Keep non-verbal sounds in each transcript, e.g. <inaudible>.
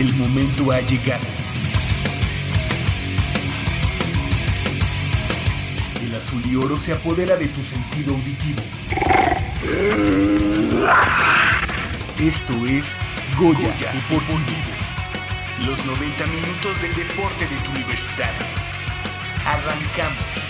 El momento ha llegado. El azul y oro se apodera de tu sentido auditivo. Esto es Goya, Deportivo. Los 90 minutos del deporte de tu universidad. Arrancamos.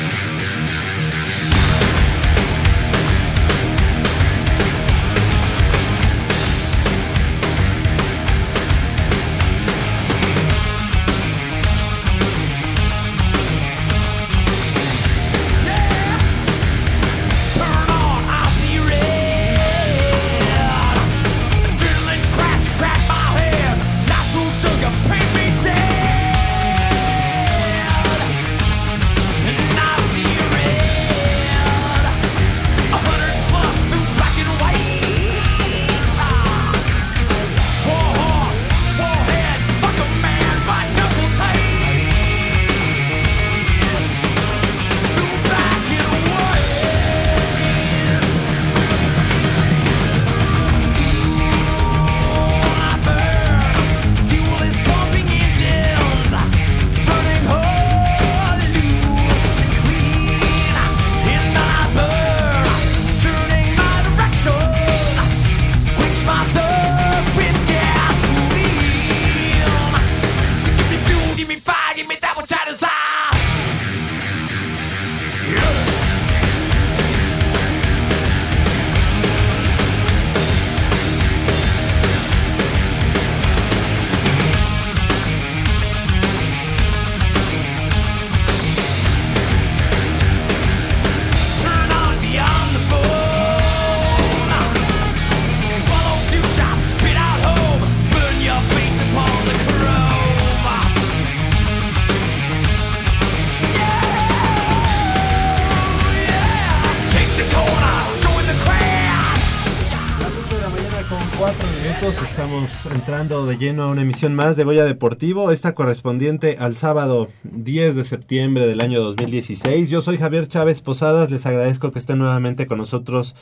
Estamos entrando de lleno a una emisión más de Goya Deportivo, esta correspondiente al sábado 10 de septiembre del año 2016. Yo soy Javier Chávez Posadas, les agradezco que estén nuevamente con nosotros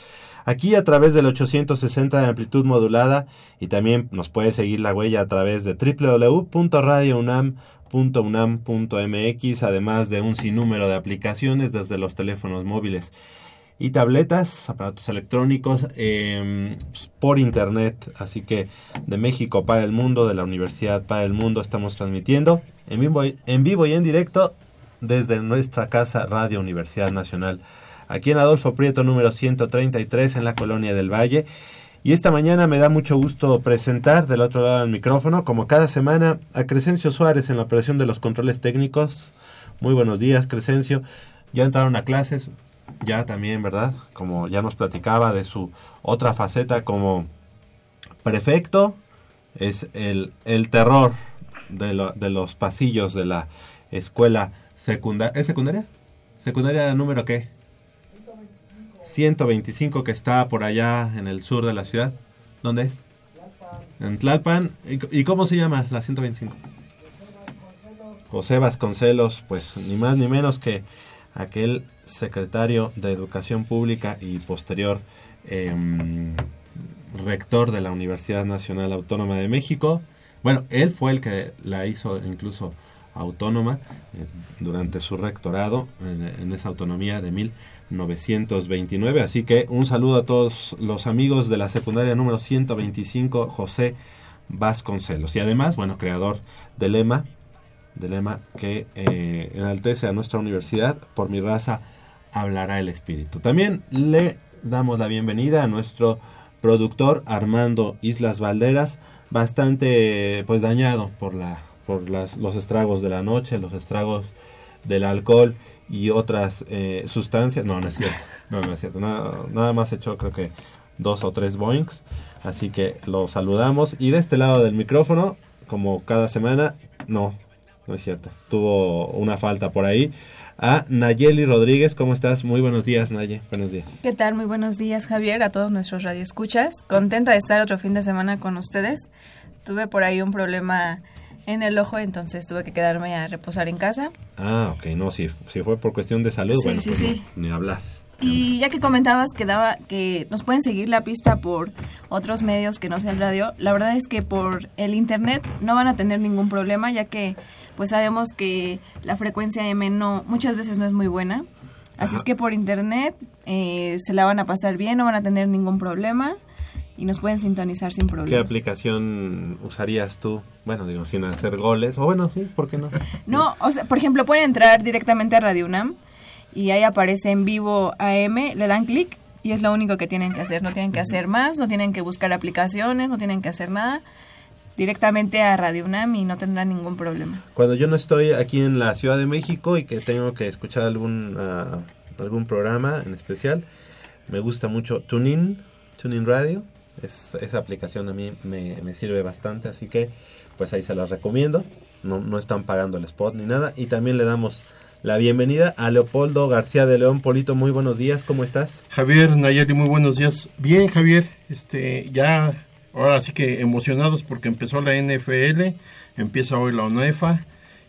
aquí a través del 860 de amplitud modulada y también nos puede seguir la huella a través de www.radiounam.unam.mx, además de un sinnúmero de aplicaciones desde los teléfonos móviles y tabletas, aparatos electrónicos eh, pues, por internet. Así que de México para el mundo, de la universidad para el mundo, estamos transmitiendo en vivo, en vivo y en directo desde nuestra casa Radio Universidad Nacional, aquí en Adolfo Prieto número 133 en la Colonia del Valle. Y esta mañana me da mucho gusto presentar del otro lado del micrófono, como cada semana, a Crescencio Suárez en la operación de los controles técnicos. Muy buenos días, Crescencio. Ya entraron a clases, ya también, ¿verdad? Como ya nos platicaba de su otra faceta como prefecto, es el, el terror de, de los pasillos de la escuela secundaria. ¿Es secundaria? ¿Secundaria número qué? 125 que está por allá en el sur de la ciudad. ¿Dónde es? En Tlalpan. ¿Y, y cómo se llama la 125? José Vasconcelos, pues ni más ni menos que aquel secretario de Educación Pública y posterior em, rector de la Universidad Nacional Autónoma de México. Bueno, él fue el que la hizo incluso autónoma eh, durante su rectorado en, en esa autonomía de 1929. Así que un saludo a todos los amigos de la secundaria número 125, José Vasconcelos. Y además, bueno, creador del lema, del lema que eh, enaltece a nuestra universidad, por mi raza hablará el espíritu. También le damos la bienvenida a nuestro productor Armando Islas Valderas, bastante pues dañado por la por las, los estragos de la noche, los estragos del alcohol y otras eh, sustancias. No, no es cierto. No, no es cierto. Nada, nada más echó creo que dos o tres boings. Así que lo saludamos. Y de este lado del micrófono, como cada semana, no, no es cierto. Tuvo una falta por ahí. A Nayeli Rodríguez, ¿cómo estás? Muy buenos días, Naye. Buenos días. ¿Qué tal? Muy buenos días, Javier, a todos nuestros radioescuchas. Contenta de estar otro fin de semana con ustedes. Tuve por ahí un problema en el ojo, entonces tuve que quedarme a reposar en casa. Ah, ok, no, si, si fue por cuestión de salud, Sí, bueno, sí, pues sí. no, ni hablar. Y ya que comentabas que daba que nos pueden seguir la pista por otros medios que no sea el radio, la verdad es que por el internet no van a tener ningún problema, ya que pues sabemos que la frecuencia M no muchas veces no es muy buena. Así Ajá. es que por internet eh, se la van a pasar bien, no van a tener ningún problema y nos pueden sintonizar sin ¿Qué problema. aplicación usarías tú? Bueno, digo, sin hacer goles. O bueno, sí, ¿por qué no? <laughs> No, o sea, por ejemplo, pueden entrar directamente a Radio UNAM y ahí aparece en vivo AM, le dan clic y es lo único que tienen que hacer. No tienen que hacer más, no tienen que buscar aplicaciones, no tienen que hacer nada. Directamente a Radio UNAM y no tendrán ningún problema. Cuando yo no estoy aquí en la Ciudad de México y que tengo que escuchar algún, ah, algún programa en especial, me gusta mucho TuneIn, TuneIn Radio. Es, esa aplicación a mí me, me sirve bastante, así que pues ahí se las recomiendo. No, no están pagando el spot ni nada. Y también le damos la bienvenida a Leopoldo García de León. Polito, muy buenos días, ¿cómo estás? Javier Nayeli, muy buenos días. Bien, Javier, este, ya ahora sí que emocionados porque empezó la NFL, empieza hoy la UNEFA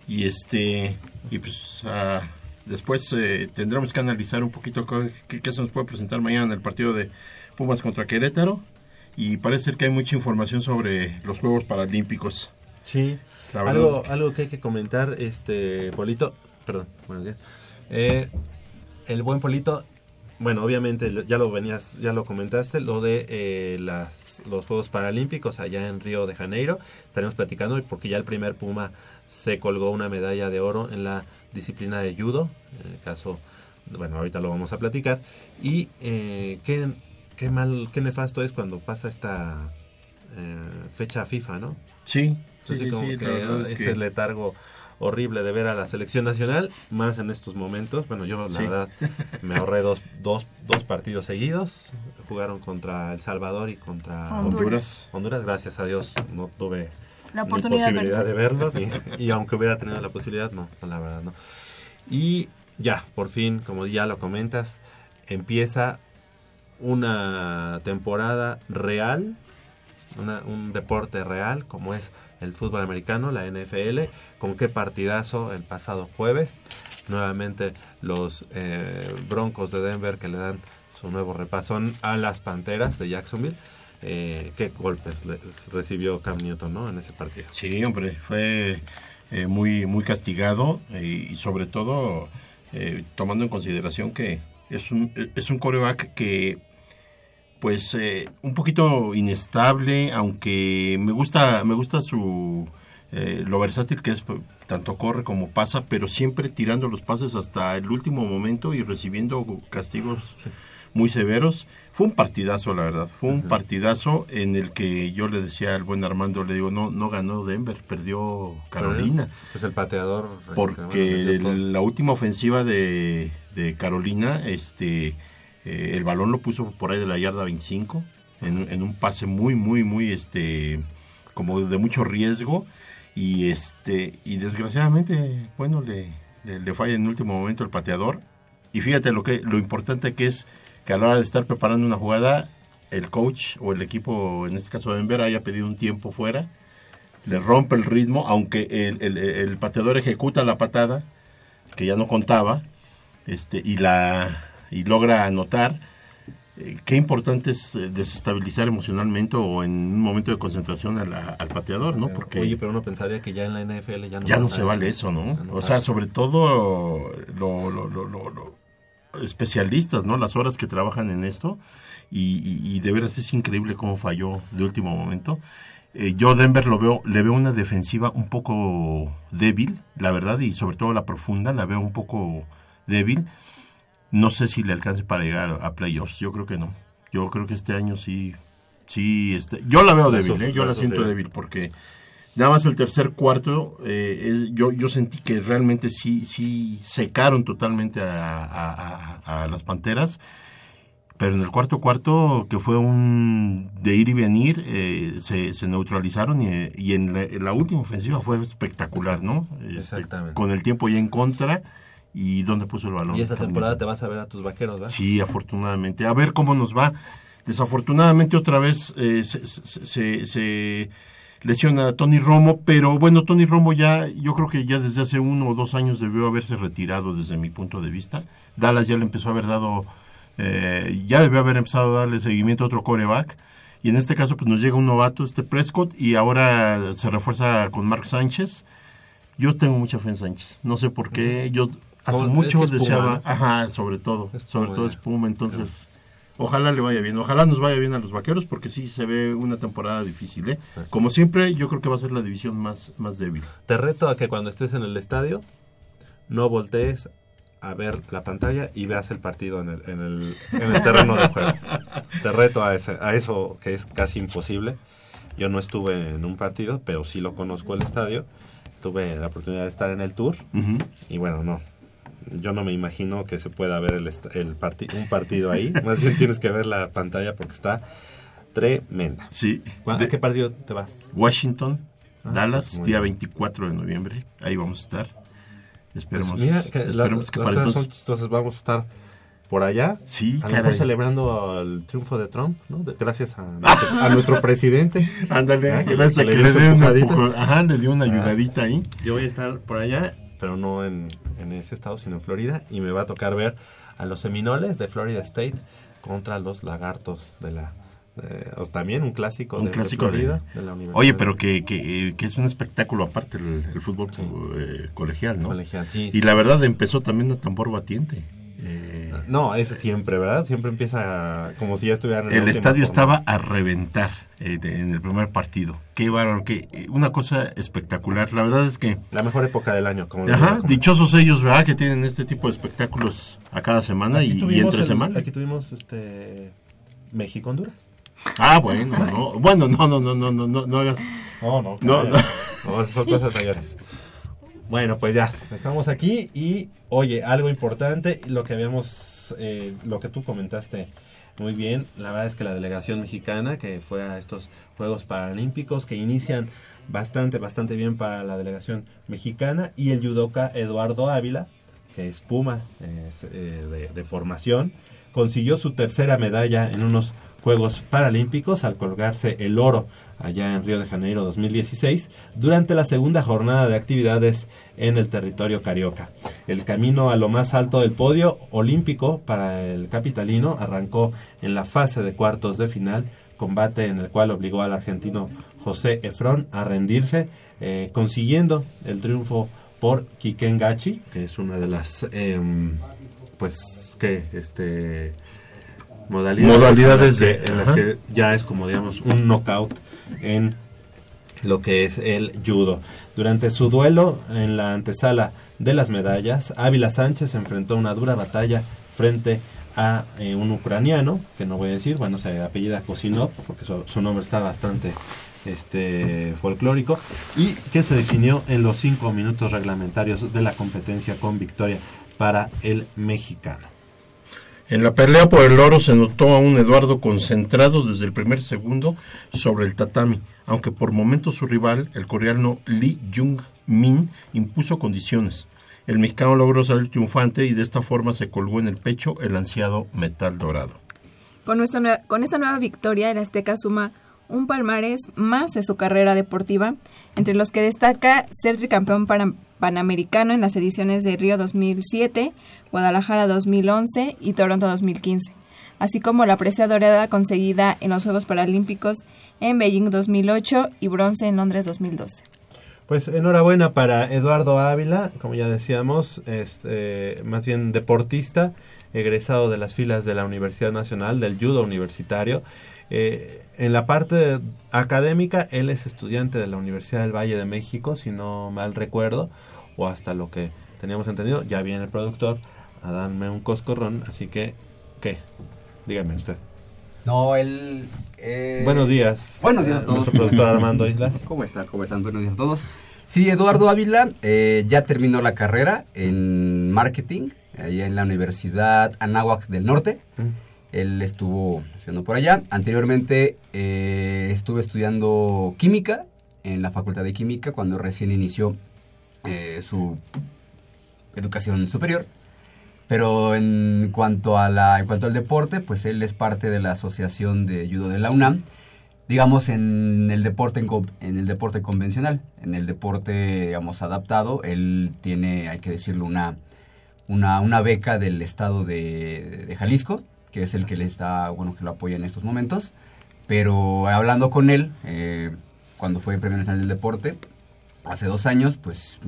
y este y pues ah, después eh, tendremos que analizar un poquito qué, qué- se nos puede presentar mañana en el partido de Pumas contra Querétaro y parece ser que hay mucha información sobre los Juegos Paralímpicos. Sí, algo, es que- algo que hay que comentar, este Polito, perdón, buenos días. Eh, el buen Polito, bueno, obviamente ya lo venías, ya lo comentaste, lo de eh, las, los Juegos Paralímpicos allá en Río de Janeiro. Estaremos platicando porque ya el primer Puma se colgó una medalla de oro en la disciplina de judo, en el caso, bueno, ahorita lo vamos a platicar. Y eh, qué, qué mal, qué nefasto es cuando pasa esta eh, fecha FIFA, ¿no? Sí, Así sí, como sí, que verdad es ese que letargo horrible de ver a la selección nacional, más en estos momentos. Bueno, yo la Sí. verdad me ahorré dos, dos, dos partidos seguidos. Jugaron contra El Salvador y contra Honduras. Honduras. Gracias a Dios no tuve La ni oportunidad de posibilidad de verlo. verlo. ni- <laughs> y aunque hubiera tenido la posibilidad, no, no, la verdad no. Y ya, por fin, como ya lo comentas, empieza una temporada real, una- un deporte real como es el fútbol americano, la NFL, con qué partidazo el pasado jueves. Nuevamente los eh, Broncos de Denver que le dan su nuevo repasón a las Panteras de Jacksonville. Eh, qué golpes recibió Cam Newton ¿no? en ese partido. Sí, hombre, fue eh, muy, muy castigado eh, y sobre todo tomando en consideración que es un, es un coreback que pues eh, un poquito inestable, aunque me gusta, me gusta su eh, lo versátil que es, tanto corre como pasa, pero siempre tirando los pases hasta el último momento y recibiendo castigos muy severos. Fue un partidazo, la verdad. Fue un partidazo en el que yo le decía al buen Armando, le digo, no, no ganó Denver, perdió Carolina. Pues el pateador. Porque bueno, el- la última ofensiva de, de Carolina, este, eh, el balón lo puso por ahí de la yarda 25, en, un pase muy, muy, muy, este, como de mucho riesgo. Y este, y desgraciadamente, bueno, le, le, le falla en el último momento el pateador. Y fíjate lo que, lo importante que es que a la hora de estar preparando una jugada, el coach o el equipo, en este caso Denver, haya pedido un tiempo fuera le rompe el ritmo, aunque el, el- el pateador ejecuta la patada, que ya no contaba, este, y la y logra anotar. Eh, qué importante es eh, desestabilizar emocionalmente o en un momento de concentración a la- al pateador, ¿no? Porque Oye, pero uno pensaría que ya en la NFL ya no, ya no se vale eso, ¿no? O sea, sobre todo lo, lo- lo- lo- lo- especialistas, ¿no? Las horas que trabajan en esto y, y- y de veras es increíble cómo falló de último momento. Eh, yo Denver lo veo, le veo una defensiva un poco débil, la verdad, y sobre todo la profunda la veo un poco débil. No sé si le alcance para llegar a playoffs, yo creo que no. Yo creo que este año sí, sí, este, yo la veo débil, ¿eh? yo la siento débil porque nada más el tercer cuarto, eh, yo, yo sentí que realmente sí, sí secaron totalmente a, a- a- a las Panteras, pero en el cuarto cuarto, que fue un de ir y venir, eh, se, se neutralizaron y, y en, la, en la última ofensiva fue espectacular, ¿no? Este, Exactamente. con el tiempo ya en contra y dónde puso el balón. Y esta temporada te vas a ver a tus vaqueros, ¿verdad? Sí, afortunadamente. A ver cómo nos va. Desafortunadamente otra vez eh, se, se- se- se lesiona a Tony Romo, pero bueno, Tony Romo ya, yo creo que ya desde hace uno o dos años debió haberse retirado desde mi punto de vista. Dallas ya le empezó a haber dado, eh, ya debió haber empezado a darle seguimiento a otro coreback. Y en este caso, pues nos llega un novato, este Prescott, y ahora se refuerza con Mark Sánchez. Yo tengo mucha fe en Sánchez. No sé por qué. Yo hace Como- mucho es que es Puma, deseaba. ¿no? Ajá, sobre todo. Es sobre Puma, todo es Puma. Entonces, ojalá le vaya bien. Ojalá nos vaya bien a los vaqueros, porque sí se ve una temporada difícil. ¿eh? Como siempre, yo creo que va a ser la división más, más débil. Te reto a que cuando estés en el estadio no voltees a ver la pantalla y veas el partido en el, en el, en el terreno de juego. <laughs> Te reto a, ese- a eso que es casi imposible. Yo no estuve en un partido, pero sí lo conozco el estadio. Tuve la oportunidad de estar en el tour y bueno, no. Yo no me imagino que se pueda ver el, est- el parti- un partido ahí. <laughs> Más bien tienes que ver la pantalla porque está tremenda. Sí. ¿A De- qué partido te vas? Washington, Ah, Dallas, muy día bien. 24 de noviembre. Ahí vamos a estar. Esperemos, Pues mira, que la- esperemos las que para entonces... son chistosas. Vamos a estar por allá. Sí, a lo mejor caray. celebrando el triunfo de Trump, ¿no? De- gracias a, <laughs> nuestro- a nuestro presidente. Ándale, Ah, gracias a que que le dé una Ajá, le dio una Ah. ayudadita ahí. Yo voy a estar por allá, pero no en, en ese estado, sino en Florida. Y me va a tocar ver a los Seminoles de Florida State contra los Lagartos de la... o también un clásico, Un de, clásico de- Florida, de, la Universidad Oye, pero que, que, eh, que es un espectáculo aparte el, el fútbol Sí. eh, colegial, ¿no? colegial. Sí, Y la verdad empezó también a tambor batiente. Eh, No, ese siempre, ¿verdad? Siempre empieza como si ya estuvieran en el estadio estaba a reventar en, en el primer partido. Qué bárbaro, que eh, una cosa espectacular. La verdad es que, La mejor época del año, como ajá, dichosos ellos, ¿verdad? Que tienen este tipo de espectáculos a cada semana y, entre el- semana. Aquí tuvimos este México-Honduras. Ah, bueno, no, bueno, no, no, no, no, no, no, no. No, no, No, no. no, son cosas mayores. Bueno, pues ya, estamos aquí y oye, algo importante, lo que habíamos, eh, lo que tú comentaste muy bien, la verdad es que la delegación mexicana que fue a estos Juegos Paralímpicos que inician bastante, bastante bien para la delegación mexicana y el judoka Eduardo Ávila, que es Puma eh, de formación, consiguió su tercera medalla en unos Juegos Paralímpicos al colgarse el oro allá en Río de Janeiro 2016 durante la segunda jornada de actividades en el territorio carioca. El camino a lo más alto del podio olímpico para el capitalino arrancó en la fase de cuartos de final, combate en el cual obligó al argentino José Efrón a rendirse, eh, consiguiendo el triunfo por Kiken Gachi, que es una de las, em, pues, que, este, modalidades, Modalidades en las de- que, en las que ya es como digamos un knockout en lo que es el judo. Durante su duelo en la antesala de las medallas, Ávila Sánchez enfrentó una dura batalla frente a eh, un ucraniano, que no voy a decir, bueno, se apellida Kosinov, porque su, su nombre está bastante este folclórico, y que se definió en los cinco minutos reglamentarios de la competencia con victoria para el mexicano. En la pelea por el oro se notó a un Eduardo concentrado desde el primer segundo sobre el tatami, aunque por momentos su rival, el coreano Lee Jung-min, impuso condiciones. El mexicano logró salir triunfante y de esta forma se colgó en el pecho el ansiado metal dorado. Con, con esta nueva victoria, el Azteca suma un palmarés más de su carrera deportiva, entre los que destaca ser tricampeón para- panamericano en las ediciones de Río 2007, Guadalajara 2011 y Toronto 2015, así como la presea dorada conseguida en los Juegos Paralímpicos en Beijing 2008 y bronce en Londres 2012. Pues enhorabuena para Eduardo Ávila, como ya decíamos, es eh, más bien deportista, egresado de las filas de la Universidad Nacional del Judo Universitario. Eh, en la parte académica, él es estudiante de la Universidad del Valle de México, si no mal recuerdo, o hasta lo que teníamos entendido. Ya viene el productor a darme un coscorrón, así que, ¿qué? Dígame usted. No, él... eh, Buenos días. Buenos días a eh, todos. Nuestro productor Armando Islas. <laughs> ¿Cómo están? ¿Cómo están? Buenos días a todos. Sí, Eduardo Ávila eh, ya terminó la carrera en marketing, allá en la Universidad Anáhuac del Norte. Él estuvo estudiando por allá. Anteriormente eh, estuve estudiando química en la Facultad de Química cuando recién inició eh, su educación superior. Pero en cuanto, a la, en cuanto al deporte, pues él es parte de la Asociación de Judo de la UNAM. digamos, en el deporte en, el deporte convencional, en el deporte, digamos, adaptado, él tiene, hay que decirlo, una, una, beca del estado de Jalisco, que es el que le está, bueno, que lo apoya en estos momentos. Pero hablando con él, eh, cuando fue Premio Nacional del Deporte, hace dos años, pues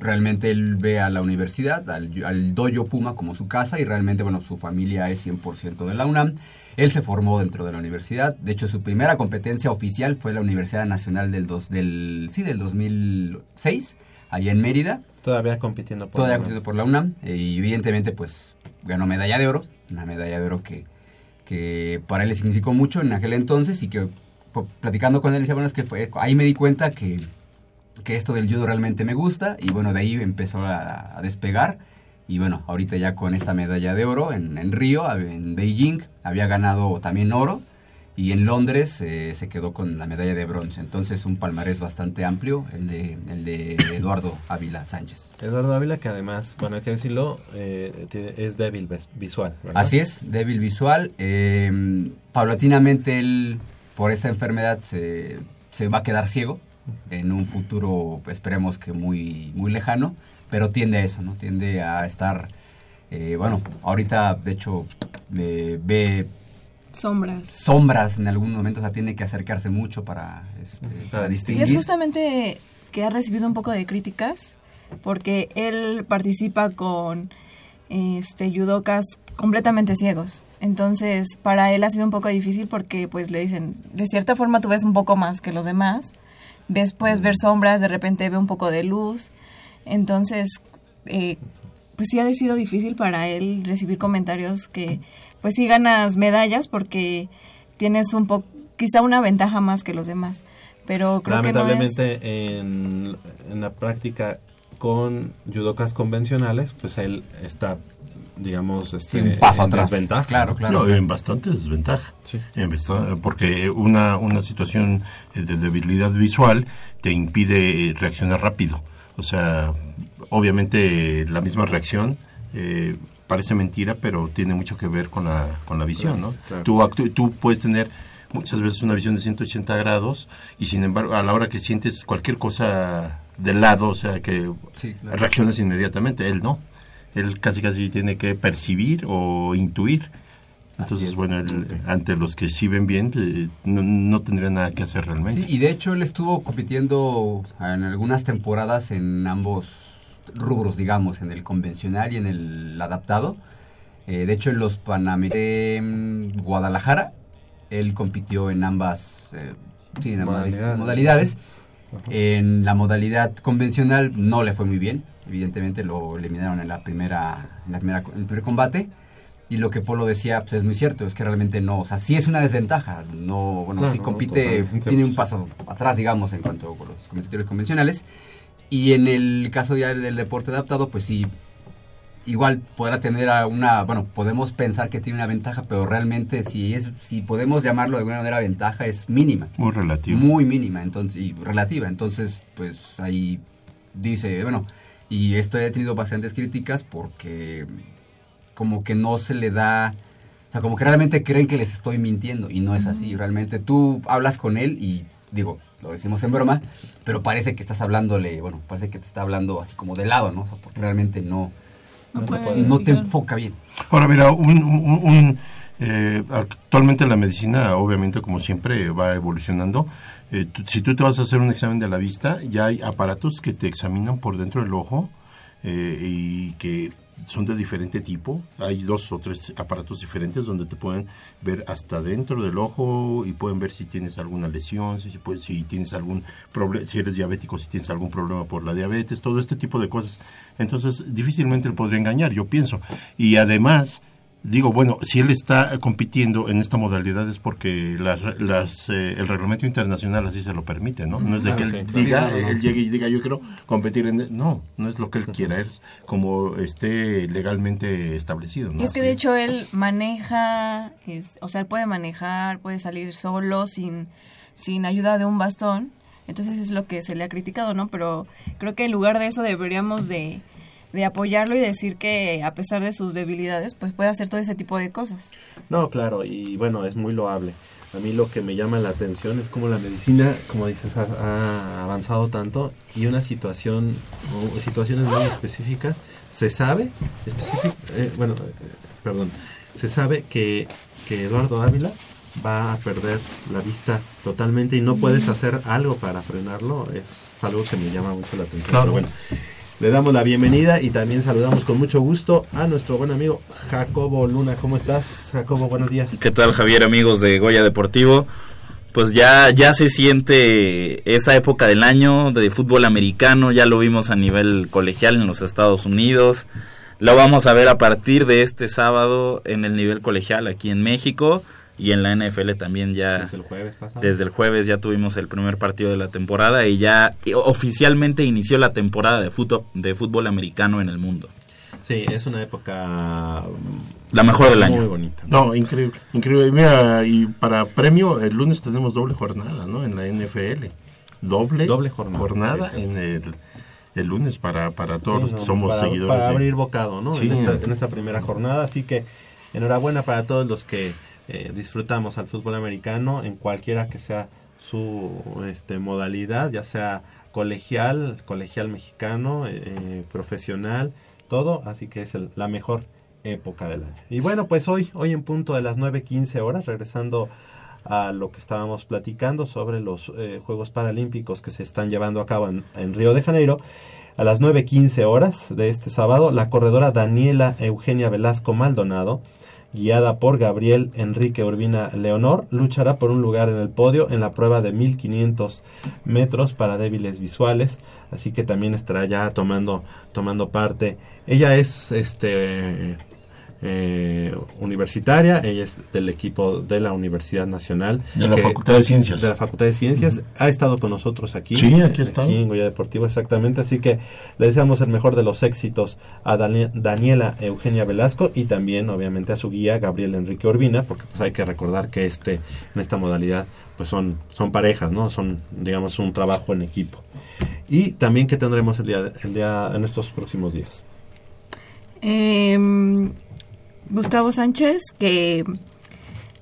realmente él ve a la universidad, al, al Dojo Puma como su casa y realmente, bueno, su familia es 100% de la UNAM. Él se formó dentro de la universidad. De hecho, su primera competencia oficial fue la Universidad Nacional del, dos, del, sí, del 2006, allá en Mérida. Todavía compitiendo por Todavía la- compitiendo por la UNAM. eh, y evidentemente, pues, ganó medalla de oro. Una medalla de oro que, que para él significó mucho en aquel entonces y que platicando con él, decía, bueno, es que fue, ahí me di cuenta que, que esto del judo realmente me gusta y bueno, de ahí empezó a, a despegar. Y bueno, ahorita ya con esta medalla de oro en, en Río, en Beijing, había ganado también oro y en Londres eh, se quedó con la medalla de bronce. Entonces un palmarés bastante amplio, el de, el de Eduardo Ávila Sánchez. Eduardo Ávila, que además, bueno, hay que decirlo, eh, es débil visual. ¿verdad? Así es, débil visual. eh, paulatinamente él, por esta enfermedad, se, se va a quedar ciego en un futuro, esperemos que muy, muy lejano, pero tiende a eso, ¿no? Tiende a estar, eh, bueno, ahorita de hecho ve Sombras. sombras en algún momento, o sea, tiene que acercarse mucho para, este, para Y distinguir. es justamente que ha recibido un poco de críticas porque él participa con este yudokas completamente ciegos. Entonces, para él ha sido un poco difícil porque pues le dicen, de cierta forma tú ves un poco más que los demás. Ves puedes ver sombras, de repente ve un poco de luz. Entonces, eh, pues sí ha sido difícil para él recibir comentarios que pues sí ganas medallas porque tienes un poco quizá una ventaja más que los demás. Pero creo que no es... Lamentablemente en, en la práctica con judokas convencionales, pues él está, digamos, este, Sí, un paso en atrás. desventaja. Claro, claro. No, en bastante desventaja. Sí. En porque una, una situación de debilidad visual te impide reaccionar rápido. O sea, obviamente la misma reacción eh, parece mentira, pero tiene mucho que ver con la, con la visión, ¿no? claro. Tú, actú- tú puedes tener muchas veces una visión de 180 grados y sin embargo a la hora que sientes cualquier cosa de lado, o sea, que Sí, claro. reaccionas inmediatamente, él no. Él casi casi tiene que percibir o intuir. Entonces, es. bueno, él, ante los que sí ven bien, eh, no, no tendría nada que hacer realmente. Sí, y de hecho él estuvo compitiendo en algunas temporadas en ambos rubros, digamos, en el convencional y en el adaptado. Eh, de hecho, en los Panamericanos de Guadalajara, él compitió en ambas, eh, sí, en ambas Modalidades. modalidades. En la modalidad convencional no le fue muy bien. Evidentemente lo eliminaron en la primera, en la primera, en el primer combate. Y lo que Polo decía, pues es muy cierto, es que realmente no, o sea, sí es una desventaja. No, bueno, Claro, si compite, tiene un pues. paso atrás, digamos, en cuanto con los competidores convencionales. Y en el caso ya del deporte adaptado, pues sí, igual podrá tener a una, bueno, podemos pensar que tiene una ventaja, pero realmente si es, si podemos llamarlo de alguna manera ventaja, es mínima. Muy relativo. Muy mínima, entonces, y relativa. Entonces, pues ahí dice, bueno, y esto he tenido bastantes críticas porque como que no se le da, o sea, como que realmente creen que les estoy mintiendo y no es así. Realmente tú hablas con él y digo, lo decimos en broma, pero parece que estás hablándole, bueno, parece que te está hablando así como de lado, ¿no? O sea, porque realmente no, No No te puede puede- no te identificar. enfoca bien. Ahora, mira, un, un- un, eh, actualmente la medicina, obviamente, como siempre, va evolucionando. Eh, tú- si tú te vas a hacer un examen de la vista, ya hay aparatos que te examinan por dentro del ojo eh, y que son de diferente tipo. Hay dos o tres aparatos diferentes donde te pueden ver hasta dentro del ojo y pueden ver si tienes alguna lesión, si, si, tienes algún problema, si eres diabético, si tienes algún problema por la diabetes, todo este tipo de cosas. Entonces, difícilmente le podría engañar, yo pienso. Y además, digo, bueno, si él está compitiendo en esta modalidad es porque las, las, eh, el reglamento internacional así se lo permite, ¿no? No es de Claro, que él sí. diga, no, él llegue y diga, yo quiero competir en... No, no es lo que él quiera, es como esté legalmente establecido, ¿no? Y es que Así de hecho él maneja, es, o sea, él puede manejar, puede salir solo, sin, sin ayuda de un bastón. Entonces es lo que se le ha criticado, ¿no? Pero creo que en lugar de eso deberíamos de, de apoyarlo y decir que a pesar de sus debilidades, pues puede hacer todo ese tipo de cosas. No, claro, y bueno, es muy loable. a mí lo que me llama la atención es cómo la medicina, como dices, ha, ha avanzado tanto y una situación, o situaciones muy específicas, se sabe, específic- eh, bueno, eh, perdón, se sabe que, que Eduardo Ávila va a perder la vista totalmente y no puedes hacer algo para frenarlo, es algo que me llama mucho la atención. Claro. Pero bueno, le damos la bienvenida y también saludamos con mucho gusto a nuestro buen amigo Jacobo Luna. ¿Cómo estás, Jacobo? Buenos días. ¿Qué tal Javier amigos de Goya Deportivo? Pues ya, ya se siente esa época del año de fútbol americano, ya lo vimos a nivel colegial en los Estados Unidos, lo vamos a ver a partir de este sábado en el nivel colegial aquí en México y en la NFL también ya Desde el jueves pasado. desde el jueves ya tuvimos el primer partido de la temporada y ya oficialmente inició la temporada de fútbol, de fútbol americano en el mundo. Sí, es una época La mejor del muy año. bonita. No, increíble, increíble. Mira, y para premio, el lunes tenemos doble jornada, ¿no? En la NFL. Doble, Doble jornada, sí, sí. en el, el lunes para, para todos Sí, los que no, somos para, seguidores. para de- abrir bocado, ¿no? Sí. En, esta, en esta primera jornada. Así que enhorabuena para todos los que eh, disfrutamos al fútbol americano en cualquiera que sea su este, modalidad, ya sea colegial, colegial mexicano, eh, profesional, todo. Así que es el- la mejor época del año. Y bueno, pues hoy, hoy en punto de las 9.15 horas, regresando a lo que estábamos platicando sobre los eh, Juegos Paralímpicos que se están llevando a cabo en, en Río de Janeiro. A las 9.15 horas de este sábado, la corredora Daniela Eugenia Velasco Maldonado, guiada por Gabriel Enrique Urbina Leonor, luchará por un lugar en el podio en la prueba de 1500 metros para débiles visuales, así que también estará ya tomando, tomando parte. Ella es este eh, universitaria, ella es del equipo de la Universidad Nacional. De la que- Facultad de Ciencias. De la Facultad de Ciencias. Ha estado con nosotros aquí. Sí, aquí estado. en Goya Deportivo, exactamente. Así que le deseamos el mejor de los éxitos a Dani- Daniela Eugenia Velasco y también, obviamente, a su guía Gabriel Enrique Urbina, porque pues hay que recordar que este en esta modalidad pues son, son parejas, ¿no? Son, digamos, un trabajo en equipo. Y también que tendremos el día, el día en estos próximos días. Eh, Gustavo Sánchez, que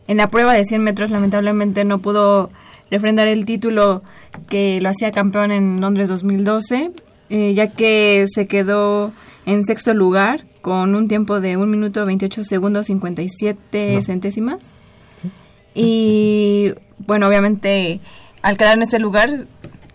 en la prueba de 100 metros lamentablemente no pudo refrendar el título que lo hacía campeón en Londres 2012, eh, ya que se quedó en sexto lugar con un tiempo de 1 minuto 28 segundos 57 No. centésimas. Y bueno, obviamente al quedar en este lugar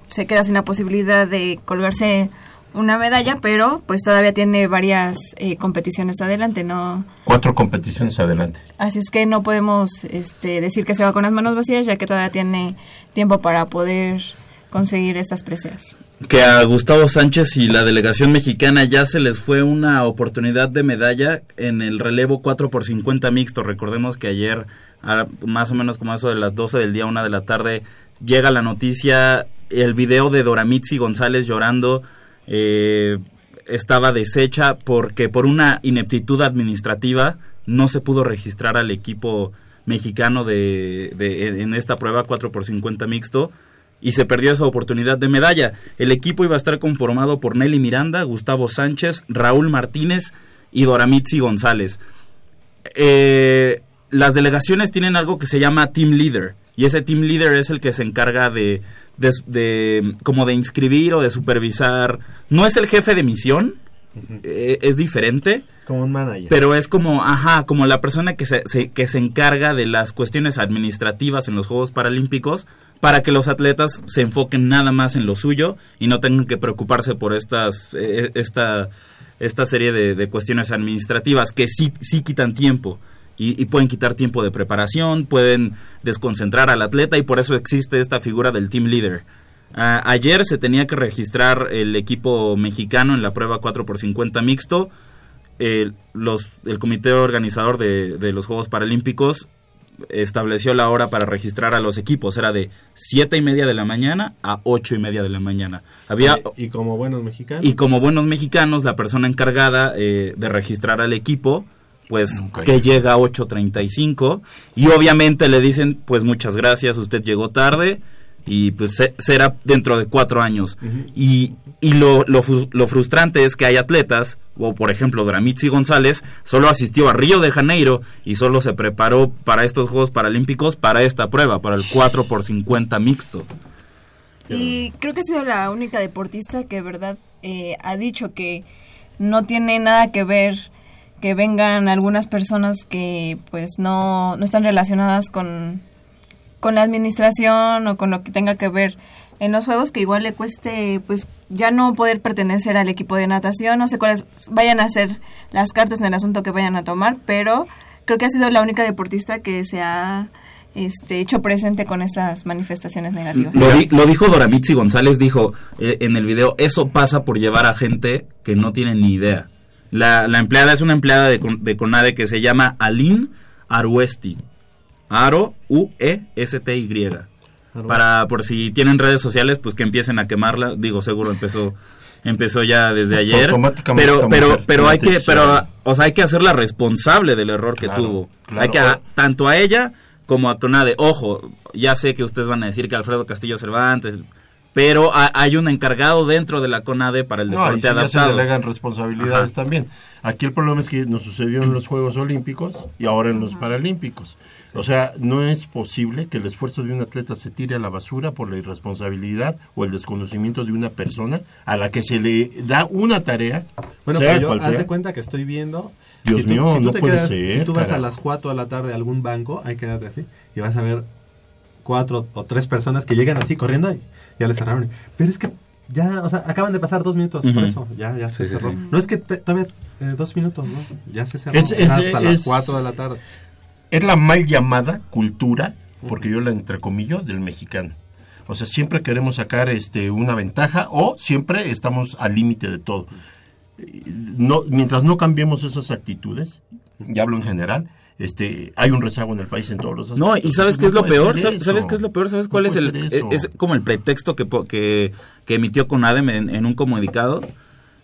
se queda sin la posibilidad de colgarse una medalla, pero pues todavía tiene varias eh, competiciones adelante, ¿no? Cuatro competiciones adelante. Así es que no podemos este, decir que se va con las manos vacías, ya que todavía tiene tiempo para poder conseguir estas preseas. que a Gustavo Sánchez y la delegación mexicana ya se les fue una oportunidad de medalla en el relevo 4 por 50 mixto. Recordemos que ayer, a más o menos como eso de las 12 del día, una de la tarde, llega la noticia, el video de Doramitzi González llorando eh, estaba deshecha porque por una ineptitud administrativa no se pudo registrar al equipo mexicano de, en esta prueba 4 por 50 mixto y se perdió esa oportunidad de medalla. El equipo iba a estar conformado por Nelly Miranda, Gustavo Sánchez, Raúl Martínez y Doramitzi González. Eh, las delegaciones tienen algo que se llama Team Leader y ese Team Leader es el que se encarga de, de, de- como de inscribir o de supervisar. No es el jefe de misión, eh, es diferente. Como un manager. Pero es como, ajá, como la persona que se, se- que se encarga de las cuestiones administrativas en los Juegos Paralímpicos para que los atletas se enfoquen nada más en lo suyo y no tengan que preocuparse por estas, eh, esta, esta serie de, de cuestiones administrativas que sí, sí quitan tiempo. Y, y pueden quitar tiempo de preparación, pueden desconcentrar al atleta y por eso existe esta figura del team leader. Ah, ayer se tenía que registrar el equipo mexicano en la prueba 4x50 mixto el, los, el comité organizador de, de los Juegos Paralímpicos estableció la hora para registrar a los equipos. Era de siete y media de la mañana a ocho y media de la mañana. Había, y, y como buenos mexicanos. y como buenos mexicanos, la persona encargada eh, de registrar al equipo, pues que llega a 8.35 y obviamente le dicen, pues muchas gracias, usted llegó tarde y pues se- será dentro de cuatro años. Y, y lo, lo, lo frustrante es que hay atletas, o por ejemplo Dramitzi González, solo asistió a Río de Janeiro y solo se preparó para estos Juegos Paralímpicos para esta prueba, para el 4 por 50 mixto. Y creo que ha sido la única deportista que, de verdad, eh, ha dicho que no tiene nada que ver que vengan algunas personas que, pues, no, no están relacionadas con, con la administración o con lo que tenga que ver en los juegos, que igual le cueste, pues, ya no poder pertenecer al equipo de natación. No sé cuáles vayan a ser las cartas en el asunto que vayan a tomar, pero creo que ha sido la única deportista que se ha este, hecho presente con esas manifestaciones negativas. Lo, di- lo dijo Doramitzi González, dijo eh, en el video, eso pasa por llevar a gente que no tiene ni idea. La, la empleada es una empleada de, de CONADE que se llama Aline Aruesti. Aro U-E-S-T-Y. Para, por si tienen redes sociales, pues que empiecen a quemarla. Digo, seguro empezó empezó ya desde ayer. automáticamente Pero, pero, pero hay que, pero, o sea, hay que hacerla responsable del error que tuvo. claro. Hay que, a- tanto a ella como a Conade. Ojo, ya sé que ustedes van a decir que Alfredo Castillo Cervantes, pero ha- hay un encargado dentro de la CONADE para el No, ahí deporte sí ya se adaptado. delegan responsabilidades Ajá. también. Aquí el problema es que nos sucedió en los Juegos Olímpicos y ahora en los Paralímpicos. O sea, no es posible que el esfuerzo de un atleta se tire a la basura por la irresponsabilidad o el desconocimiento de una persona a la que se le da una tarea, Bueno, sea pero yo cual haz sea. de cuenta que estoy viendo. Dios mío, no puede quedas- ser, Si tú vas a las 4 de la tarde a algún banco, ahí quédate así, y vas a ver cuatro o tres personas que llegan así corriendo y ya les cerraron. Pero es que ya, o sea, acaban de pasar dos minutos, por Ujú. eso, ya, ya se Sí, sí, cerró. sí. No es que te- todavía eh, dos minutos, ¿no? Ya se cerró. Es- es- hasta es- las 4 de la tarde. es la mal llamada cultura, porque yo la entrecomillo, del mexicano. O sea, siempre queremos sacar este una ventaja o siempre estamos al límite de todo. No, mientras no cambiemos esas actitudes, y hablo en general, este, hay un rezago en el país en todos los No, aspectos. y ¿sabes qué es no lo peor? ¿Sabes qué es lo peor? ¿Sabes No cuál es el es como el pretexto que que, que emitió CONADEM en, en un comunicado?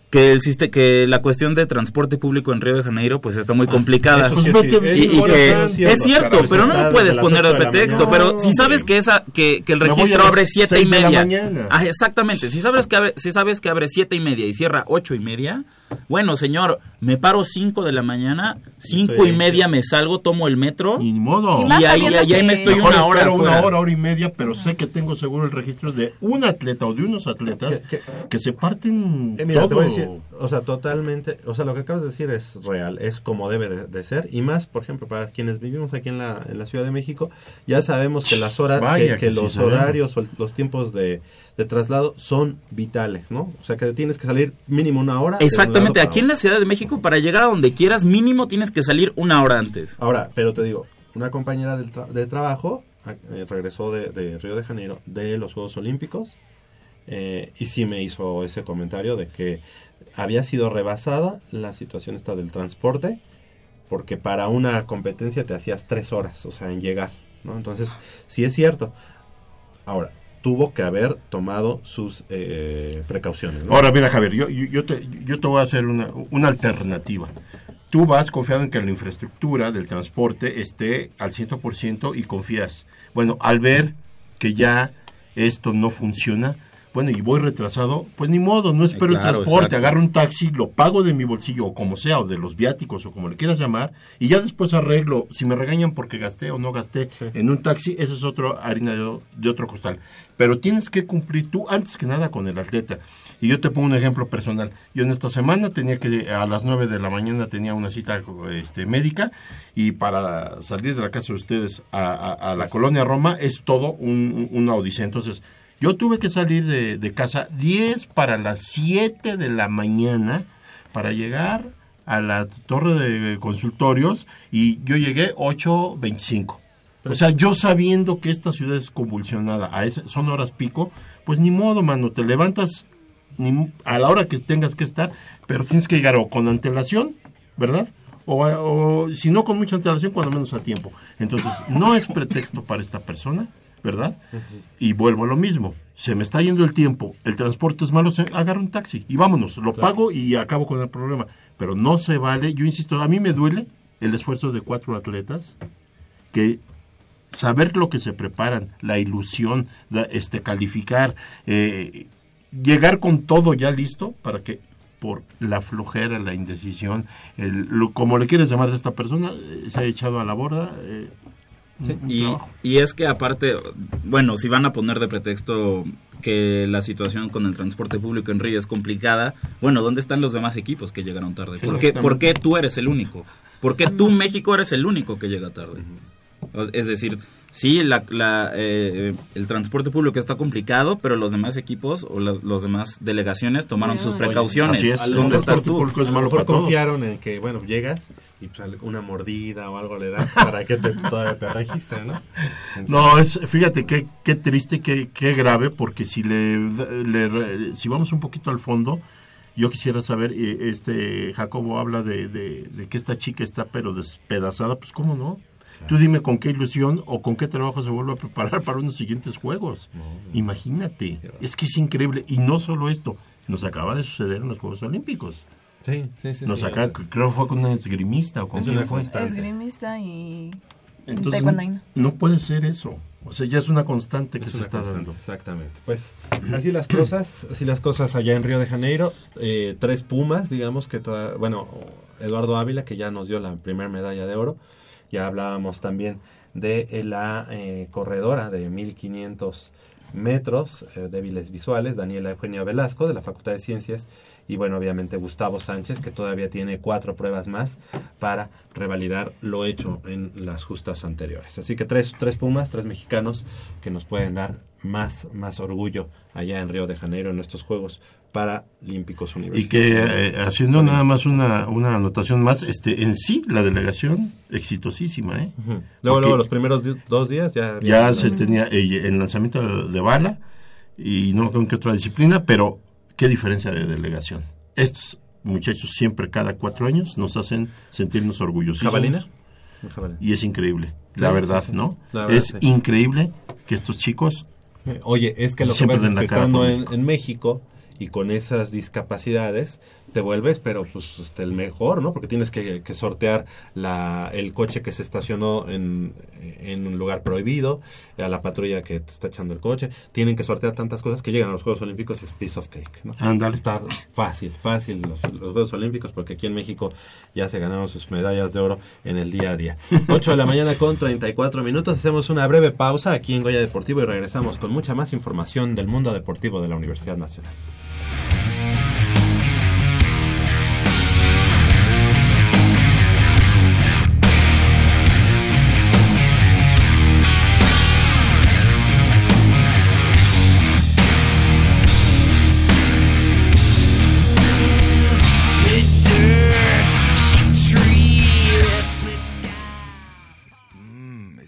Que el que la cuestión de transporte público en Río de Janeiro pues está muy complicada. eso sí, Pues sí, y, y que es cierto, pero no lo puedes poner de pretexto. Pero No, si sabes que esa que, que el registro abre siete y seis de la media. mañana. Ah, exactamente. Si sabes que abre, si sabes que abre siete y media y cierra ocho y media, bueno señor, me paro cinco de la mañana, cinco Estoy y media me salgo, tomo el metro Ni modo. Y y ahí, sabiendo ahí- ahí me estoy Mejor una hora una hora, hora y media, pero sé que tengo seguro el registro de un atleta o de unos atletas que se parten Eh, mira, todo. O sea, totalmente, o sea, lo que acabas de decir es real, es como debe de, de ser, y más, por ejemplo, para quienes vivimos aquí en la, en la Ciudad de México, ya sabemos que las horas, Vaya que, que que sí los sabemos. horarios o el- los tiempos de, de traslado son vitales, ¿no? O sea, que tienes que salir mínimo una hora. un Exactamente, aquí en la Ciudad de México para llegar a donde quieras mínimo tienes que salir una hora antes. Ahora, pero te digo, una compañera del tra- de trabajo eh, regresó de, de Río de Janeiro de los Juegos Olímpicos eh, y sí me hizo ese comentario de que había sido rebasada la situación esta del transporte porque para una competencia te hacías tres horas, o sea, en llegar, ¿no? Entonces, sí es cierto. Ahora, tuvo que haber tomado sus eh, precauciones. Ahora, mira, Javier, yo, yo, yo te, yo te voy a hacer una, una alternativa. Tú vas confiado en que la infraestructura del transporte esté al 100% y confías. Bueno, al ver que ya esto no funciona, bueno, y voy retrasado, pues ni modo, no espero claro, el transporte, exacto. agarro un taxi, lo pago de mi bolsillo, o como sea, o de los viáticos, o como le quieras llamar, y ya después arreglo, si me regañan porque gasté o no gasté en un taxi, esa es otro harina de, de otro costal. Pero tienes que cumplir tú, antes que nada, con el atleta. Y yo te pongo un ejemplo personal. Yo en esta semana tenía que, a las 9 de la mañana tenía una cita este, médica, y para salir de la casa de ustedes a, a- a la colonia Roma es todo un, un- una odisea. Entonces, yo tuve que salir de, casa 10 para las 7 de la mañana para llegar a la torre de consultorios y yo llegué 8.25. O sea, yo sabiendo que esta ciudad es convulsionada, a ese- son horas pico, pues ni modo, mano, te levantas a la hora que tengas que estar, pero tienes que llegar o con antelación, ¿verdad? O, o si no con mucha antelación, cuando menos a tiempo. Entonces, no es pretexto para esta persona, ¿verdad? Y vuelvo a lo mismo. Se me está yendo el tiempo, el transporte es malo, se, agarro un taxi y vámonos, lo pago y acabo con el problema. Pero no se vale, yo insisto, a mí me duele el esfuerzo de cuatro atletas que saber lo que se preparan, la ilusión, este, calificar, eh, llegar con todo ya listo para que por la flojera, la indecisión, el, lo- como le quieres llamar a esta persona, eh, se ha echado a la borda. eh, un Y, y es que aparte, bueno, si van a poner de pretexto que la situación con el transporte público en Río es complicada, bueno, ¿dónde están los demás equipos que llegaron tarde? ¿Por qué, por qué tú eres el único? ¿Por qué tú, México, eres el único que llega tarde? Es decir, sí, la, la, eh, el transporte público está complicado, pero los demás equipos o la- los demás delegaciones tomaron sus Oye, precauciones. así es. ¿Dónde estás transporte tú? público es A malo para todos. confiaron en que, bueno, llegas y pues, una mordida o algo le das para que te, todavía te registren, ¿no? <laughs> No, es, fíjate qué, qué triste, qué, qué grave, porque si le, le- si vamos un poquito al fondo, yo quisiera saber, eh, este Jacobo habla de, de- de que esta chica está pero despedazada, pues cómo no. Tú dime con qué ilusión o con qué trabajo se vuelve a preparar para unos siguientes juegos. Imagínate, es que es increíble. Y no solo esto, nos acaba de suceder en los Juegos Olímpicos. Sí, sí, sí. Nos sí, acaba, creo que fue con un esgrimista o con Es quién una fue. Esgrimista y Entonces, no puede ser eso. O sea, ya es una constante que Es se está constante, dando. Exactamente. Pues así las cosas, así las cosas allá en Río de Janeiro. Eh, tres Pumas, digamos que toda, bueno, Eduardo Ávila que ya nos dio la primera medalla de oro. Ya hablábamos también de eh, la eh, corredora de 1500 metros, eh, débiles visuales, Daniela Eugenia Velasco de la Facultad de Ciencias y bueno, obviamente Gustavo Sánchez que todavía tiene cuatro pruebas más para revalidar lo hecho en las justas anteriores. Así que tres, tres Pumas, tres mexicanos que nos pueden dar más, más orgullo allá en Río de Janeiro en estos Juegos Paralímpicos Y Universitarios. que eh, haciendo nada más una, una anotación más, este en sí la delegación exitosísima, ¿eh? Luego, luego los primeros dos días ya... ya se tenía eh, el lanzamiento de bala y no con qué otra disciplina, pero qué diferencia de delegación. Estos muchachos siempre cada cuatro años nos hacen sentirnos. Jabalina. Y es increíble, la verdad. ¿no? La verdad, es sí. increíble que estos chicos Oye, es que lo que Siempre pasa es den la que estando en, en México y con esas discapacidades te vuelves, pero pues este, el mejor, ¿no? Porque tienes que, que sortear la, el coche que se estacionó en, en un lugar prohibido, a la patrulla que te está echando el coche. Tienen que sortear tantas cosas que llegan a los Juegos Olímpicos y es piece of cake, ¿no? Ándale. Está fácil, fácil los, los Juegos Olímpicos porque aquí en México ya se ganaron sus medallas de oro en el día a día. <laughs> 8 de la mañana con 34 minutos. Hacemos una breve pausa aquí en Goya Deportivo y regresamos con mucha más información del mundo deportivo de la Universidad Nacional.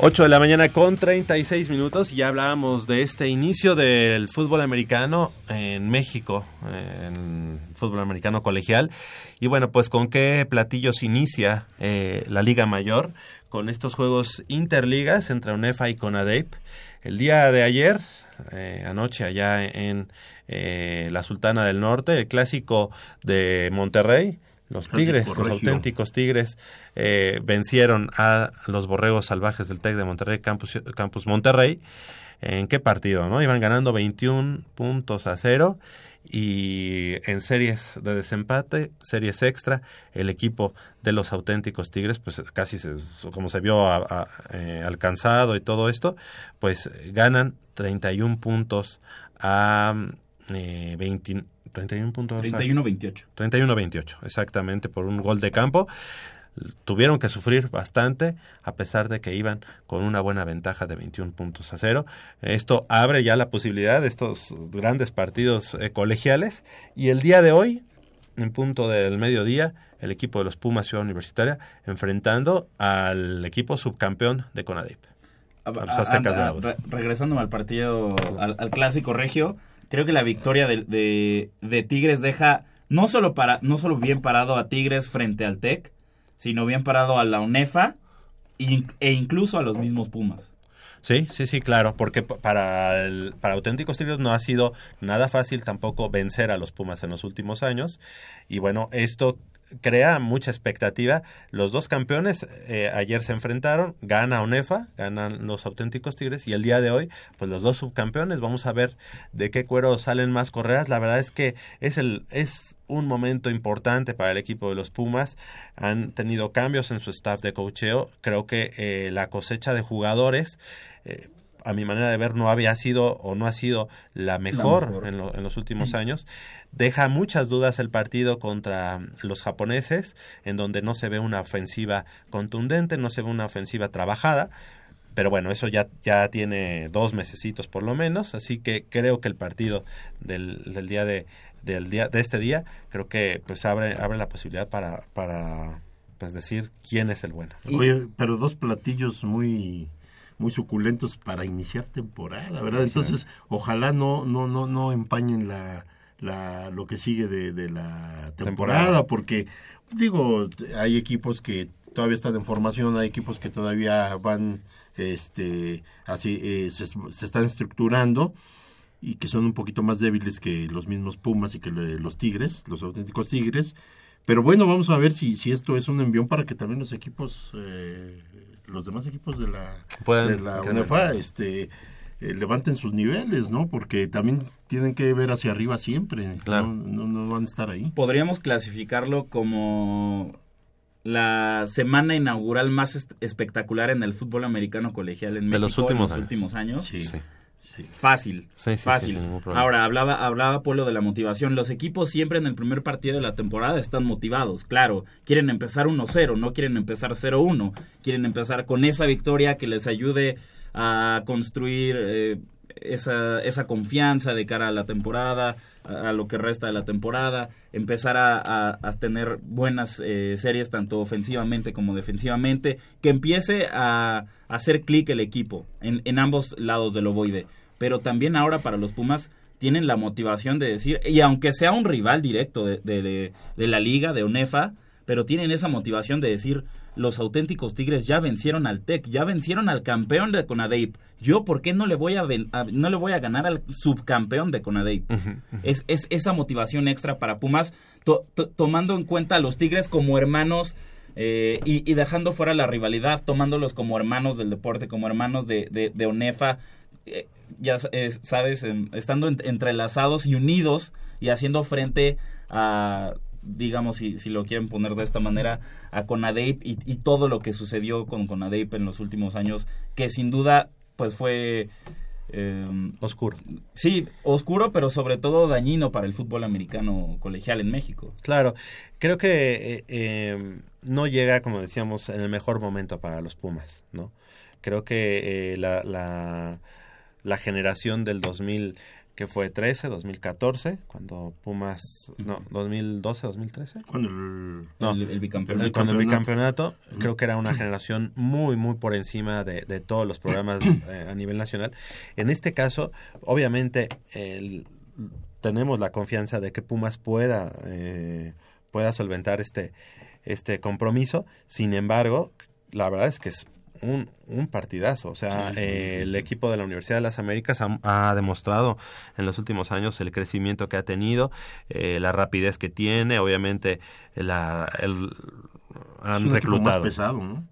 Ocho de la mañana con 36 minutos y ya hablábamos de este inicio del fútbol americano en México, en fútbol americano colegial. Y bueno, pues con qué platillos inicia eh, la Liga Mayor con estos juegos interligas entre UNEFA y CONADEIP. El día de ayer, eh, anoche allá en eh, la Sultana del Norte, el clásico de Monterrey, los Tigres, los auténticos Tigres, eh, vencieron a los borregos salvajes del TEC de Monterrey, Campus, Campus Monterrey. ¿En qué partido? no Iban ganando 21 puntos a cero y en series de desempate, series extra, el equipo de los auténticos Tigres, pues casi se- como se vio a- a- eh, alcanzado y todo esto, pues ganan 31 puntos a eh, 20 31 puntos. a- 31-28. 31-28, exactamente, por un gol de campo. Tuvieron que sufrir bastante, a pesar de que iban con una buena ventaja de 21 puntos a cero. Esto abre ya la posibilidad de estos grandes partidos eh, colegiales. Y el día de hoy, en punto del mediodía, el equipo de los Pumas Ciudad Universitaria enfrentando al equipo subcampeón de Conadip. A regresándome al partido, al, al clásico regio, creo que la victoria de, de- Tigres deja no solo, para, no solo bien parado a Tigres frente al TEC, sino bien parado a la UNEFA e, e incluso a los mismos Pumas. Sí, sí, sí, claro, porque para, el- para Auténticos Tigres no ha sido nada fácil tampoco vencer a los Pumas en los últimos años. Y bueno, esto crea mucha expectativa. Los dos campeones eh, ayer se enfrentaron, gana ONEFA, ganan los Auténticos Tigres y el día de hoy, pues los dos subcampeones, vamos a ver de qué cuero salen más correas. La verdad es que es el es un momento importante para el equipo de los Pumas. Han tenido cambios en su staff de cocheo. Creo que eh, la cosecha de jugadores eh, a mi manera de ver, no había sido o no ha sido la mejor, mejor. En, lo- en los últimos años. Deja muchas dudas el partido contra los japoneses, en donde no se ve una ofensiva contundente, no se ve una ofensiva trabajada. Pero bueno, eso ya, ya tiene dos mesecitos por lo menos, así que creo que el partido del, del día de del día de este día creo que pues abre abre la posibilidad para para pues decir quién es el bueno. Oye, pero dos platillos muy muy suculentos para iniciar temporada, ¿verdad? Entonces, ojalá no no no no empañen la, la lo que sigue de, de la temporada, Temporada. porque digo, hay equipos que todavía están en formación, hay equipos que todavía van este así eh, se, se están estructurando y que son un poquito más débiles que los mismos Pumas y que los Tigres, los auténticos Tigres. Pero bueno, vamos a ver si, si esto es un envión para que también los equipos, eh, los demás equipos de la, de la. UNEFA este, eh, levanten sus niveles, ¿no? Porque también tienen que ver hacia arriba siempre. Claro. No, no, no van a estar ahí. Podríamos clasificarlo como la semana inaugural más espectacular en el fútbol americano colegial en De México los últimos en los años. últimos años. Sí. Sí. Sí. Fácil, Sí, sí, sí, fácil. sin ningún problema. Ahora, hablaba, hablaba Polo de la motivación. Los equipos siempre en el primer partido de la temporada están motivados. Claro, quieren empezar 1-0, no quieren empezar 0-1. Quieren empezar con esa victoria que les ayude a construir eh, esa, esa confianza de cara a la temporada, a, a lo que resta de la temporada, empezar a, a- a tener buenas eh, series tanto ofensivamente como defensivamente, que empiece a, a hacer clic el equipo en, en ambos lados del ovoide. Pero también ahora para los Pumas tienen la motivación de decir, y aunque sea un rival directo de, de- de la liga, de UNEFA, pero tienen esa motivación de decir, los auténticos Tigres ya vencieron al TEC, ya vencieron al campeón de Conadeip. Yo, ¿por qué no le voy a, ven- a- no le voy a ganar al subcampeón de Conadeip? es, es esa motivación extra para Pumas, to- to- tomando en cuenta a los Tigres como hermanos eh, y, y dejando fuera la rivalidad, tomándolos como hermanos del deporte, como hermanos de, de, de ONEFA, eh, ya eh, sabes, em, estando en- entrelazados y unidos y haciendo frente a, digamos, si, si lo quieren poner de esta manera, a Conadeip y, y todo lo que sucedió con Conadeip en los últimos años, que sin duda, pues fue... em, Oscuro. Sí, oscuro, pero sobre todo dañino para el fútbol americano colegial en México. Claro, creo que eh, eh, no llega, como decíamos, en el mejor momento para los Pumas, ¿no? Creo que la, la, la generación del 2000, que fue 13, 2014, cuando Pumas, no, 2012, 2013. Cuando el, No, el. Eh, Con el bicampeonato, creo que era una generación muy, muy por encima de, de todos los programas <clears throat> eh, a nivel nacional. En este caso, obviamente, el- tenemos la confianza de que Pumas pueda, eh, pueda solventar este, este compromiso. Sin embargo, la verdad es que es un, un partidazo. O sea, Sí, eh, el equipo de la Universidad de las Américas ha, ha demostrado en los últimos años el crecimiento que ha tenido, eh, la rapidez que tiene, obviamente la, el, han Es un equipo reclutado. más pesado, ¿no?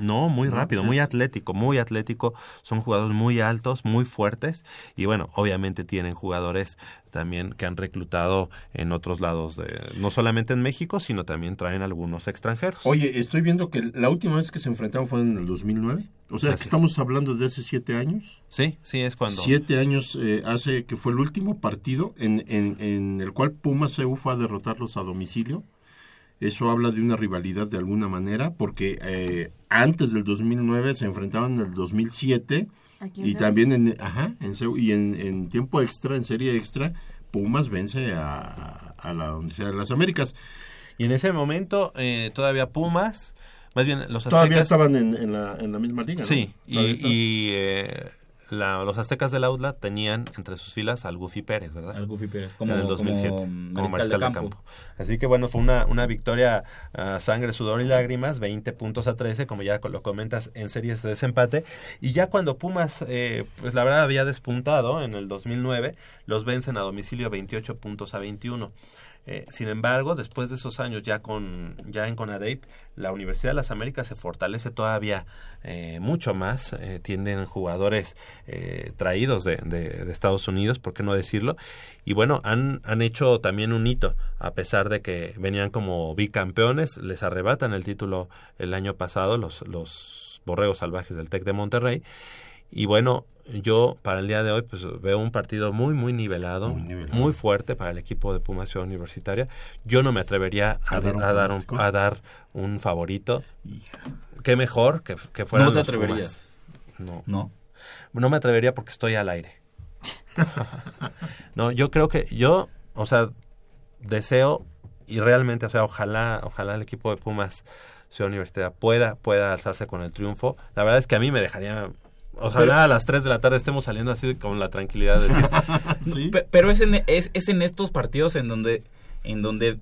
No, muy rápido, muy atlético, muy atlético. Son jugadores muy altos, muy fuertes. Y bueno, obviamente tienen jugadores también que han reclutado en otros lados, de, no solamente en México, sino también traen algunos extranjeros. Oye, estoy viendo que la última vez que se enfrentaron fue en el 2009. O sea, Así que es. estamos hablando de hace siete años. Sí, sí, es cuando. Siete años eh, hace que fue el último partido en, en, en el cual Pumas CU fue a derrotarlos a domicilio. Eso habla de una rivalidad de alguna manera, porque eh, antes del 2009 se enfrentaban en el 2007 Aquí en y también en, ajá, en y en, en tiempo extra, en serie extra, Pumas vence a, a la Universidad de las Américas. Y en ese momento eh, todavía Pumas, más bien los aztecas. Todavía estaban en, en la, en la misma liga, ¿no? Sí, y, y, eh, la- los aztecas del Aula tenían entre sus filas al Gufi Pérez, ¿verdad? Al Gufi Pérez, como- en el 2007, como como mariscal de campo. Así que bueno, fue una, una victoria a sangre, sudor y lágrimas, 20 puntos a 13, como ya lo comentas, en series de desempate. Y ya cuando Pumas, eh, pues la verdad había despuntado en el 2009, los vencen a domicilio 28 puntos a 21. Eh, sin embargo, después de esos años ya con ya en Conadeip, la Universidad de las Américas se fortalece todavía eh, mucho más. Eh, tienen jugadores eh, traídos de, de- de Estados Unidos, ¿por qué no decirlo? Y bueno, han, han hecho también un hito, a pesar de que venían como bicampeones, les arrebatan el título el año pasado los, los Borregos Salvajes del TEC de Monterrey. Y bueno, yo para el día de hoy pues veo un partido muy muy nivelado, muy, fuerte para el equipo de Pumas Ciudad Universitaria. Yo no me atrevería a, ¿A dar un a dar, un, a dar un favorito. Qué mejor que, que fueran No te los atreverías. Pumas. No. No. No me atrevería porque estoy al aire. no, yo creo que yo, o sea, deseo y realmente, o sea, ojalá, ojalá el equipo de Pumas Ciudad Universitaria pueda, pueda alzarse con el triunfo. La verdad es que a mí me dejaría, ojalá Pero- a las 3 de la tarde estemos saliendo así con la tranquilidad de decir, <laughs> Pe- Pero es en, es, es en estos partidos en donde, en donde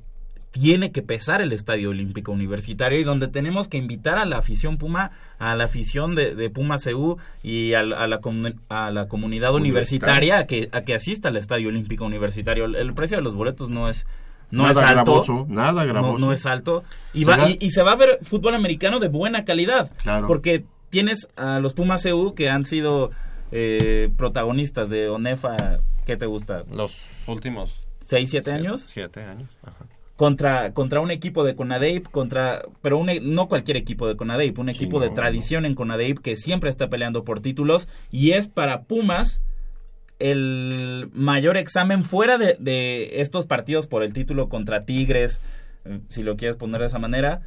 tiene que pesar el Estadio Olímpico Universitario y donde tenemos que invitar a la afición Puma, a la afición de, de Puma CU y a, la- a la, comu- a la comunidad universitaria a que, a que asista al Estadio Olímpico Universitario. El, el precio de los boletos no es no Nada es alto. gravoso, nada gravoso. No, es alto. Y, Se va, y se va a ver fútbol americano de buena calidad. Claro. Porque tienes a los Pumas CU que han sido eh, protagonistas de ONEFA, ¿qué te gusta? Los últimos... ¿Seis, siete años? Siete años. Ajá. Contra, contra un equipo de Conadeip, contra, pero un e- no cualquier equipo de Conadeip, un equipo de no, tradición en Conadeip que siempre está peleando por títulos y es para Pumas el mayor examen fuera de, de estos partidos por el título contra Tigres, eh, si lo quieres poner de esa manera,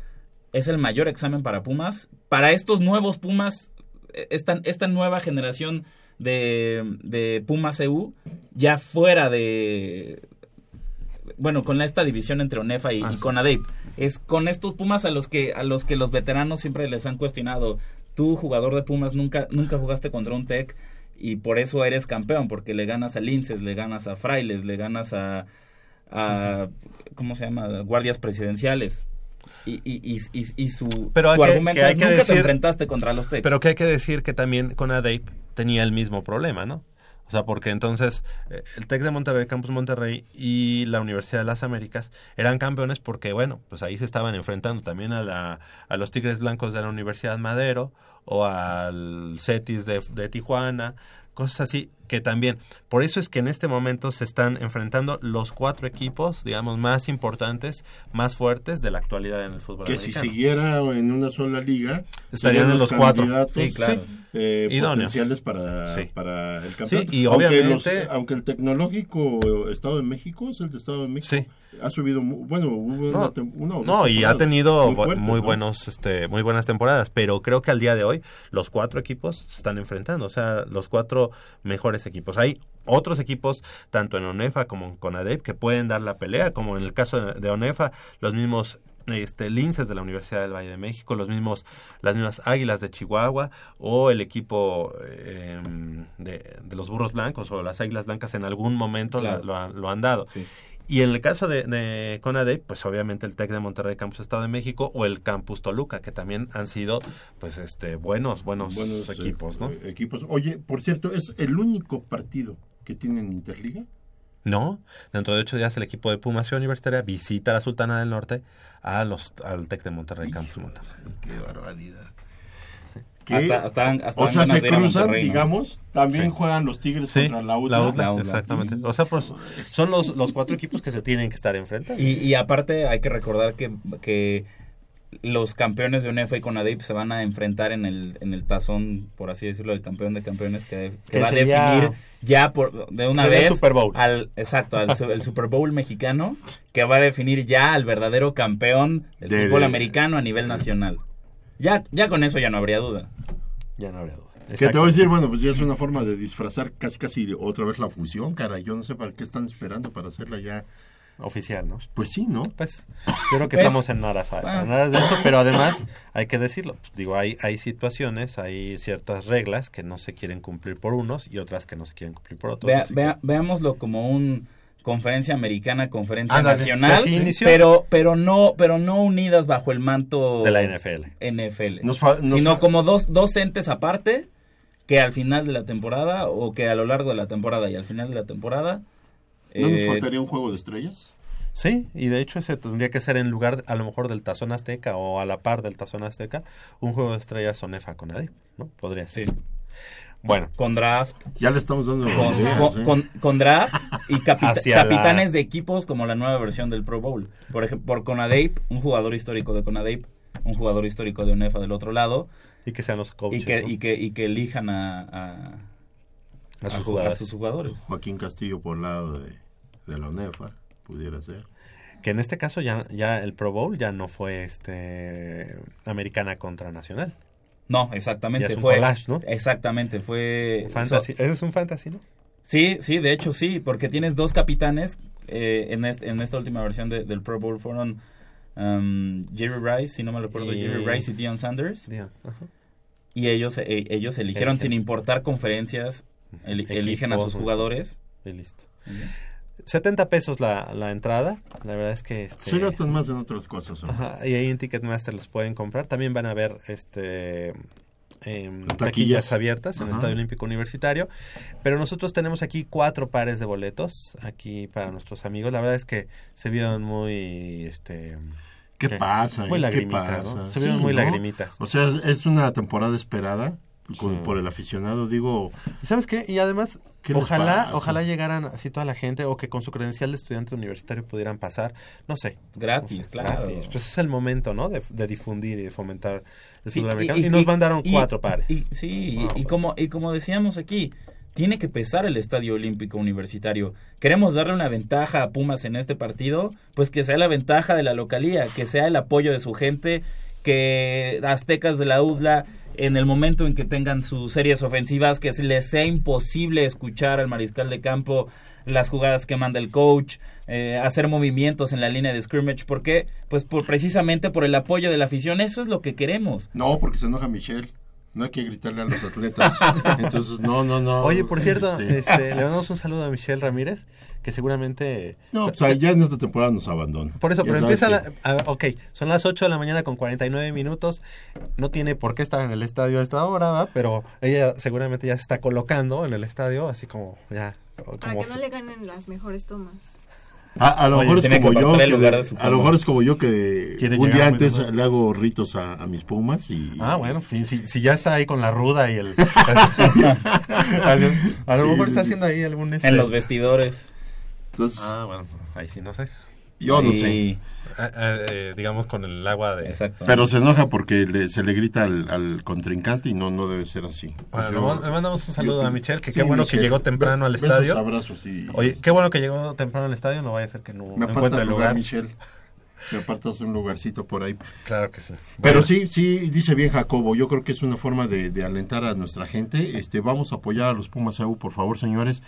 es el mayor examen para Pumas. Para estos nuevos Pumas, eh, esta, esta nueva generación de, de Pumas EU, ya fuera de... Bueno, con esta división entre ONEFA y, y Conadeip. Es con estos Pumas a los que a los que los veteranos siempre les han cuestionado. Tú, jugador de Pumas, nunca, nunca jugaste contra un Tec y por eso eres campeón, porque le ganas a Linces, le ganas a Frailes, le ganas a, a ¿cómo se llama? Guardias presidenciales. Y, y, y, y, su, Pero su que- argumento que hay es que nunca te decir- enfrentaste contra los Tecs. Pero que hay que decir que también con ADAPE tenía el mismo problema, ¿no? O sea, porque entonces eh, el TEC de Monterrey, Campus Monterrey y la Universidad de las Américas eran campeones porque, bueno, pues ahí se estaban enfrentando también a, la, a los Tigres Blancos de la Universidad Madero o al CETIS de, de Tijuana, cosas así que también, por eso es que en este momento se están enfrentando los cuatro equipos, digamos, más importantes, más fuertes de la actualidad en el fútbol Que si siguiera en una sola liga, Estarían en los cuatro. Sí, claro. Eh, potenciales para, Sí. para el campeonato. Sí, y aunque, obviamente- los- aunque el tecnológico Estado de México es el de Estado de México. Ha subido, bueno, hubo una, No, una dos no, y ha tenido muy bu- fuertes, muy ¿no? buenos, este, muy buenas temporadas, pero creo que al día de hoy los cuatro equipos se están enfrentando, o sea, los cuatro mejores equipos. Hay otros equipos, tanto en ONEFA como en CONADEP, que pueden dar la pelea, como en el caso de ONEFA, los mismos este, linces de la Universidad del Valle de México, los mismos, las mismas Águilas de Chihuahua, o el equipo eh, de, de los Burros Blancos o las Águilas Blancas en algún momento Claro. la- lo, han- lo han dado. Y en el caso de, de CONADEP, pues obviamente el TEC de Monterrey Campus Estado de México o el Campus Toluca, que también han sido pues este buenos, buenos, Buenos, equipos, eh, ¿no? eh, equipos. Oye, por cierto, es el único partido que tienen Interliga. No, dentro de ocho días el equipo de Pumas Ciudad Universitaria visita a la Sultana del Norte a los, al TEC de Monterrey, Campus Monterrey. Qué barbaridad. Hasta- hasta- hasta o sea, se cruzan, digamos, también Sí. juegan los Tigres Sí, contra la UDLA. la UDLA, La UDLA. exactamente. O sea, pues, son los, los cuatro equipos que se tienen que estar enfrentando. Y, y aparte hay que recordar que, que los campeones de UNEFA y CONADEIP se van a enfrentar en el, en el tazón, por así decirlo, del campeón de campeones que, que Que va a definir ya por, de una el vez Super Bowl. al exacto al el Super Bowl mexicano que va a definir ya al verdadero campeón del Del- fútbol americano a nivel nacional. Ya ya con eso ya no habría duda. Ya no habría duda. Que te voy a decir, bueno, pues ya es una forma de disfrazar casi casi otra vez la fusión, cara. Yo no sé para qué están esperando para hacerla ya. Oficial, ¿no? Pues sí, ¿no? Pues yo creo que Pues, estamos en aras, ah. en aras de eso, pero además hay que decirlo. pues, digo, hay, hay situaciones, hay ciertas reglas que no se quieren cumplir por unos y otras que no se quieren cumplir por otros. Vea- veámoslo como un conferencia americana, conferencia nacional, inició. pero pero no pero no unidas bajo el manto De la NFL. NFL, Nos fa- nos sino fa- como dos dos entes aparte que al final de la temporada o que a lo largo de la temporada y al final de la temporada ¿No nos eh, faltaría un juego de estrellas? Sí, y de hecho ese tendría que ser en lugar, a lo mejor, del Tazón Azteca o a la par del Tazón Azteca, un juego de estrellas Sonefa con nadie, ¿no? Podría sí, ser. Bueno, con draft, Ya le estamos dando con, ideas, con- ¿eh? con- con draft y capita- <laughs> Hacia la- capitanes de equipos como la nueva versión del Pro Bowl. Por ejemplo, por Conadeip, un jugador histórico de Conadeip, un jugador histórico de UNEFA del otro lado, y que sean los coaches, y que, ¿no? y que, y que elijan a, a, a sus a- a jugadores. sus jugadores. Joaquín Castillo por lado de, de la UNEFA, pudiera ser. Que en este caso ya, ya el Pro Bowl ya no fue este americana contra nacional. No, exactamente. Ya es un fue, collage, ¿no? Exactamente, fue... Fantasy. so- Eso es un fantasy, ¿no? sí, sí, de hecho sí, porque tienes dos capitanes eh, en, este- en esta última versión de- del Pro Bowl fueron um, Jerry Rice, si no me recuerdo, Y- Jerry Rice y Deion Sanders. Ajá. Y ellos, eh, ellos eligieron Eligen. sin importar conferencias, eli- Equipos, eligen a sus jugadores. Y listo. 70 pesos la, la entrada. La verdad es que... Este, Se gastan más en otras cosas. y ahí en Ticketmaster los pueden comprar. También van a ver este em, Taquillas. taquillas abiertas en el. Estadio Olímpico Universitario. Pero nosotros tenemos aquí cuatro pares de boletos aquí para nuestros amigos. La verdad es que se vieron muy este ¿Qué ¿Qué? pasa? Muy eh? ¿Qué. Se vieron muy lagrimitas. O sea, es una temporada esperada con- Sí. por el aficionado. Digo, ¿Y ¿Sabes qué? Y además, ¿Qué les ojalá, ojalá llegaran así toda la gente o que con su credencial de estudiante universitario pudieran pasar, no sé. Gratis, no sé, claro. gratis. Pues es el momento, ¿no? De, de difundir y de fomentar el Sí, fútbol americano. Y, nos mandaron y- cuatro pares. y- sí, y, pues. como, y como decíamos aquí, tiene que pesar el Estadio Olímpico Universitario. ¿Queremos darle una ventaja a Pumas en este partido? Pues que sea la ventaja de la localía, que sea el apoyo de su gente, que Aztecas de la UDLA en el momento en que tengan sus series ofensivas, que les sea imposible escuchar al mariscal de campo las jugadas que manda el coach, eh, hacer movimientos en la línea de scrimmage, ¿por qué? Pues por, precisamente por el apoyo de la afición, eso es lo que queremos. no, porque se enoja Michelle. No hay que gritarle a los atletas. <laughs> Entonces, no, no, no. Oye, por cierto, este, este, le mandamos un saludo a Michelle Ramírez, que seguramente... No, o sea, ya en esta temporada nos abandona. Por eso, Ya pero sabes empieza que- la, a- ok, son las 8 de la mañana con 49 minutos, no tiene por qué estar en el estadio a esta hora, ¿va? pero ella seguramente ya se está colocando en el estadio, así como ya... Para Como que no le ganen las mejores tomas. A, a lo Oye, mejor es como yo, que de- a lo mejor es como yo que Quiere un día antes le hago ritos a, a mis pumas y... Ah, bueno, sí, sí, si ya está ahí con la ruda y el... <laughs> <laughs> a lo, a lo Sí, mejor está haciendo ahí algún... este- En los vestidores. Entonces, Ah, bueno, ahí sí, no sé. yo no sé. Ah, ah, eh, digamos con el agua de... Exacto. Pero se enoja porque le- se le grita al, al contrincante y no, no debe ser así. Bueno, Yo- le mandamos un saludo yo- a Michelle, que sí, qué bueno Michelle. que llegó temprano al Besos, estadio. abrazos y... Oye, qué bueno que llegó temprano al estadio, no vaya a ser que no, Me no encuentre el el lugar, lugar. Michelle. <laughs> Me apartas un lugarcito por ahí. Claro que sí. Pero Bueno, sí, sí, dice bien Jacobo, yo creo que es una forma de, de alentar a nuestra gente. Este, vamos a apoyar a los Pumas EU, por favor, señores.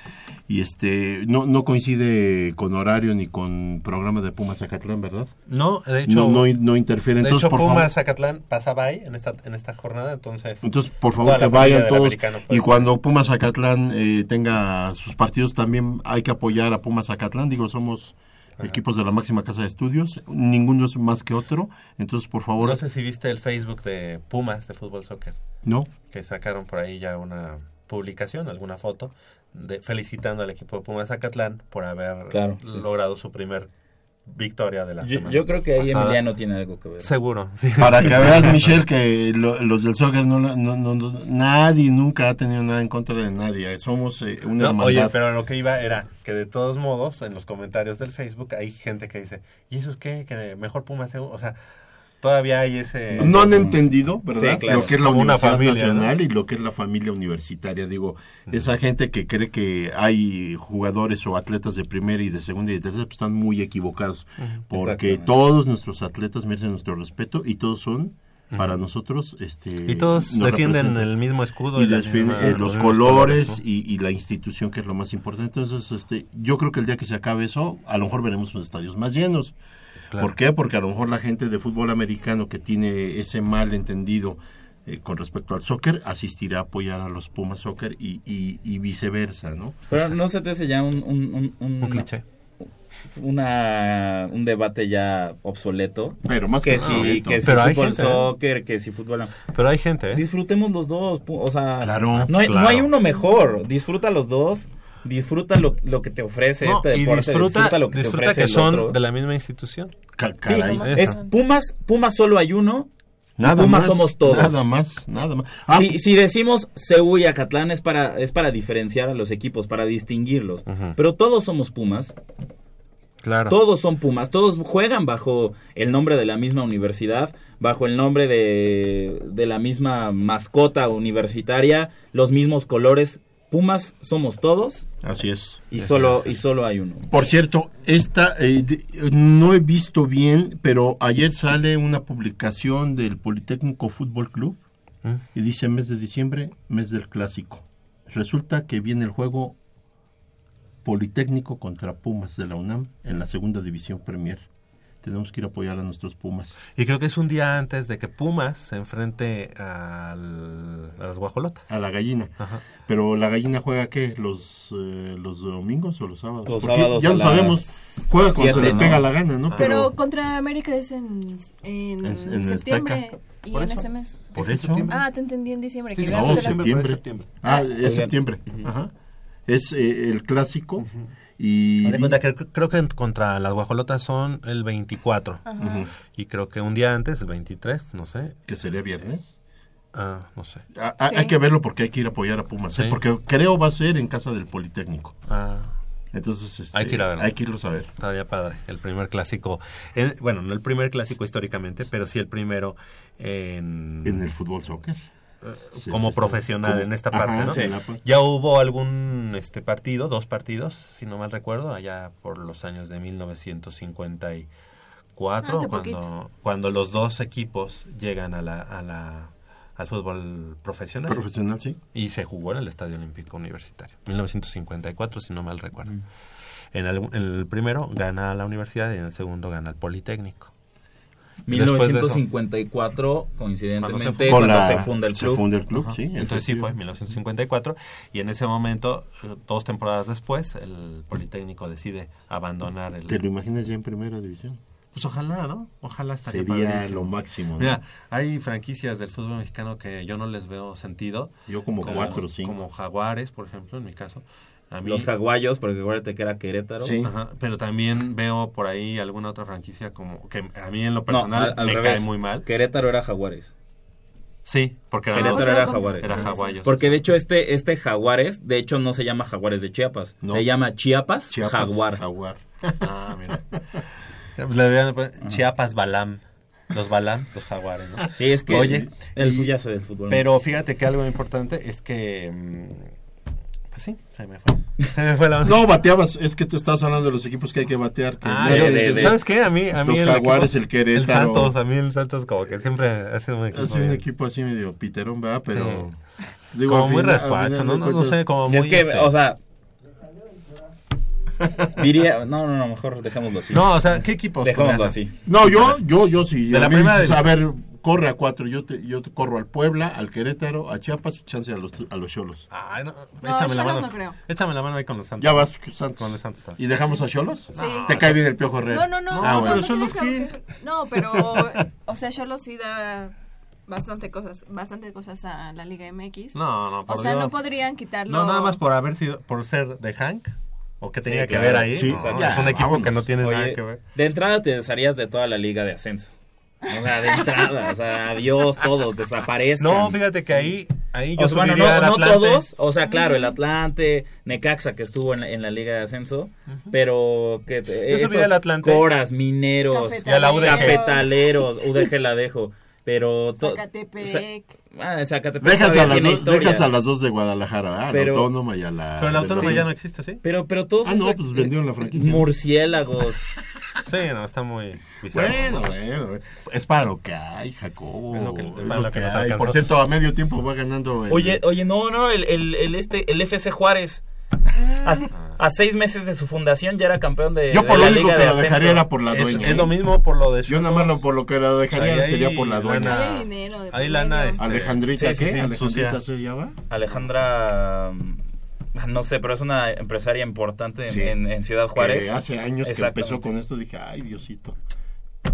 Y este, no, no coincide con horario ni con programa de Pumas Zacatlán, ¿verdad? No, de hecho, No, no, no interfiere. de Entonces, hecho por Pumas Zacatlán pasaba ahí en esta, en esta jornada, entonces... entonces, por favor, que vayan todos. pues. Y cuando Pumas Zacatlán eh, tenga sus partidos, también hay que apoyar a Pumas Zacatlán. Digo, somos equipos de la máxima casa de estudios. Ninguno es más que otro. Entonces, por favor, No sé si viste el Facebook de Pumas de Fútbol Soccer, no. que sacaron por ahí ya una publicación, alguna foto de, felicitando al equipo de Pumas Zacatlán por haber Claro, sí. logrado su primer victoria de la Yo, semana yo creo que ahí pasada. Emiliano tiene algo que ver. Seguro, sí. Para que <laughs> veas, Michelle, que lo- los del soccer, no, no, no- no- nadie nunca ha tenido nada en contra de nadie. Somos eh, una No, hermandad. oye, pero lo que iba era que de todos modos, en los comentarios del Facebook hay gente que dice, ¿y eso es qué? Que mejor Pumas, o sea, todavía hay ese... No han entendido, ¿verdad? Sí, claro. Lo que es la Como Universidad familia, Nacional ¿no? y lo que es la familia universitaria. Digo, esa gente que cree que hay jugadores o atletas de primera y de segunda y de tercera, pues están muy equivocados. Porque todos nuestros atletas merecen nuestro respeto y todos son, para nosotros, este... Y todos defienden representan. el mismo escudo y la eh, los colores colores, ¿no? y, y la institución que es lo más importante entonces este yo creo que el día que se acabe eso a lo mejor veremos unos estadios más llenos Claro. ¿por qué? porque a lo mejor la gente de fútbol americano que tiene ese mal entendido eh, con respecto al soccer asistirá a apoyar a los Pumas Soccer y, y, y viceversa ¿no? Pero no se te hace ya un, un, un, un- Un cliché. una, un debate ya obsoleto. Pero más que que si, que si Pero hay fútbol gente, ¿eh? soccer, que si fútbol... Pero hay gente, ¿eh? Disfrutemos los dos, o sea, Claro, no, hay, claro. no hay uno mejor, disfruta los dos, disfruta lo, lo que te ofrece No, este y deporte, disfruta, lo que te disfruta ofrece que el son otro. de la misma institución. Sí, caray. es Pumas, Pumas solo hay uno, nada Pumas más somos todos. nada más nada más Ah, si, si decimos Ceú y Acatlán es para, es para diferenciar a los equipos, para distinguirlos. Pero todos somos Pumas, Claro. todos son Pumas, todos juegan bajo el nombre de la misma universidad, bajo el nombre de, de la misma mascota universitaria, los mismos colores. Pumas somos todos así es y solo, y solo hay uno. Por cierto, esta eh, de- no he visto bien, pero ayer sale una publicación del Politécnico Fútbol Club ¿Mm? y dice mes de diciembre, mes del clásico. Resulta que viene el juego Politécnico contra Pumas de la UNAM en la segunda división Premier. Tenemos que ir a apoyar a nuestros Pumas. Y creo que es un día antes de que Pumas se enfrente al, a las guajolotas. A la gallina. Ajá. Pero la gallina juega qué? ¿Los, eh, los domingos o los sábados? Los Porque sábados ya lo sabemos. Juega cuando se le ¿no? pega la gana, ¿no? Pero contra América es en, en, En- en septiembre y en ese mes. Por eso. Ah, te entendí en diciembre. Sí, que no, septiembre. septiembre. Ah, es septiembre. Ajá. Es eh, el clásico. Y. Haz de cuenta que creo que contra las guajolotas son el 24. Ujú. Y creo que un día antes, el 23, no sé. Que sería viernes. Ah, no sé. Ah, ah, Sí. Hay que verlo porque hay que ir a apoyar a Pumas. ¿eh? Porque creo va a ser en casa del Politécnico. Ah, Entonces, este, Hay que ir a verlo. Hay que irlos a ver. estaría padre. El primer clásico. en- bueno, no el primer clásico históricamente, pero sí el primero en, En el fútbol soccer. Sí, como sí, profesional Como- en esta Ajá, parte, ¿no? sí, en la parte. Ya hubo algún este partido, dos partidos, si no mal recuerdo, allá por los años de 1954, Hace cuando, poquito. cuando los dos equipos llegan a la, a la, al fútbol profesional. Profesional, sí. y se jugó en el Estadio Olímpico Universitario, 1954, si no mal recuerdo. En, el, en el primero gana la universidad y en el segundo gana el Politécnico. Después de eso- 1954, coincidentemente, Cuando cuando, Con se, funda el se club. funda el club, Ajá. sí. Entonces sí fue, efectivo. 1954. Y en ese momento, eh, dos temporadas después, el Politécnico decide abandonar el... ¿Te lo imaginas ya en primera división? Pues ojalá, ¿no? Ojalá estaría Sería padrísimo. lo máximo. ¿no? Mira, hay franquicias del fútbol mexicano que yo no les veo sentido. Yo como cuatro o cinco. Como Jaguares, por ejemplo, en mi caso. A mí- Los jaguayos, porque acuérdate que era Querétaro. Sí. Ajá, pero también veo por ahí alguna otra franquicia como que a mí en lo No, personal al, al me revés. cae muy mal. Querétaro era jaguares. Sí, porque era, Querétaro era jaguares. era jaguayos. Porque de hecho este este jaguares, de hecho no se llama jaguares de Chiapas, No. se llama Chiapas, Chiapas, jaguar. Jaguar. Ah, mira. <laughs> Poner Chiapas Balam. Los Balam, los jaguares, ¿no? Sí, es que Oye, el y- ya soy del fútbol. Pero fíjate que algo importante es que mm, pues sí, se me fue. <laughs> Se me fue la No, bateabas. Es que te estás hablando de los equipos que hay que batear. que Ah. ¿Sabes qué? A mí, a mí Los el Jaguares, equipo- el Querétaro. El Santos, a mí el Santos como que siempre ha sido un equipo. Es un bien- equipo así medio piterón, ¿verdad? Pero. como al muy final ¿no? No, sé, como muy... es que, este, o sea, diría, no, no, no, mejor dejémoslo así. No, o sea, ¿qué equipos? dejémoslo así. No, yo, yo, yo sí. De A la mí primera dices, de- A ver, corre a cuatro. Yo te, yo te corro al Puebla, al Querétaro, a Chiapas y chance a los, a los Cholos. Ay, no, No, échame la Cholos mano. no creo. Échame la mano ahí con los Santos. Ya vas, Santos. Con los Santos. ¿Y dejamos a Cholos? Sí. ¿Te cae bien el Piojo Herrera? No, no, no. Ah, no, bueno. no, tienes que- no, pero, o sea, Cholos sí da bastante cosas, bastante cosas a la Liga MX. No, no, O por sea, Dios. no podrían quitarlo. No, nada más por haber sido, por ser de Hank. ¿O qué tenía Sí, que claro. ver ahí? Sí, No, ya, es un equipo vámonos. que no tiene nada que ver. de entrada te desharías de toda la liga de ascenso. O sea, de entrada, o sea, adiós todos, desaparezcan. No, fíjate que ahí, ahí yo O sea, bueno, no, al no todos, o sea, claro, el Atlante, Necaxa que estuvo en la, en la Liga de Ascenso, pero que Yo esos subiría al Atlante. Coras, Mineros, Y a la UDG. Cafetaleros, UDG la dejo, pero Zacatepec. Ah, Zacatepec Dejas a, las dos, dejas a las dos de Guadalajara, ah, Pero- la autónoma y a la... Pero la autónoma de- ya no existe, ¿sí? Pero, pero todos Ah, no, pues vendieron la franquicia. Murciélagos. Sí, no, está muy bizarro. Bueno, bueno, es para lo que hay, Jacobo. Es lo que- Es para lo lo que que hay. Por cierto, a medio tiempo va ganando el... Oye, oye, no, no, el, el, el este, el FC Juárez. A, a seis meses de su fundación ya era campeón de, Yo de por lo la único Liga que de lo dejaría era por la Es, dueña. es ¿eh? lo mismo por lo de Yo nada más lo, por lo que lo dejaría Ahí sería por la dueña. lana. Hay dinero de lana, este, Alejandrita, Sí, sí, ¿qué? sí, Alejandrita sucia. se llama. Alejandra, mm, <laughs> no sé, pero es una empresaria importante en, Sí. en- en Ciudad Juárez. Que hace años que empezó con esto, dije, ay, Diosito.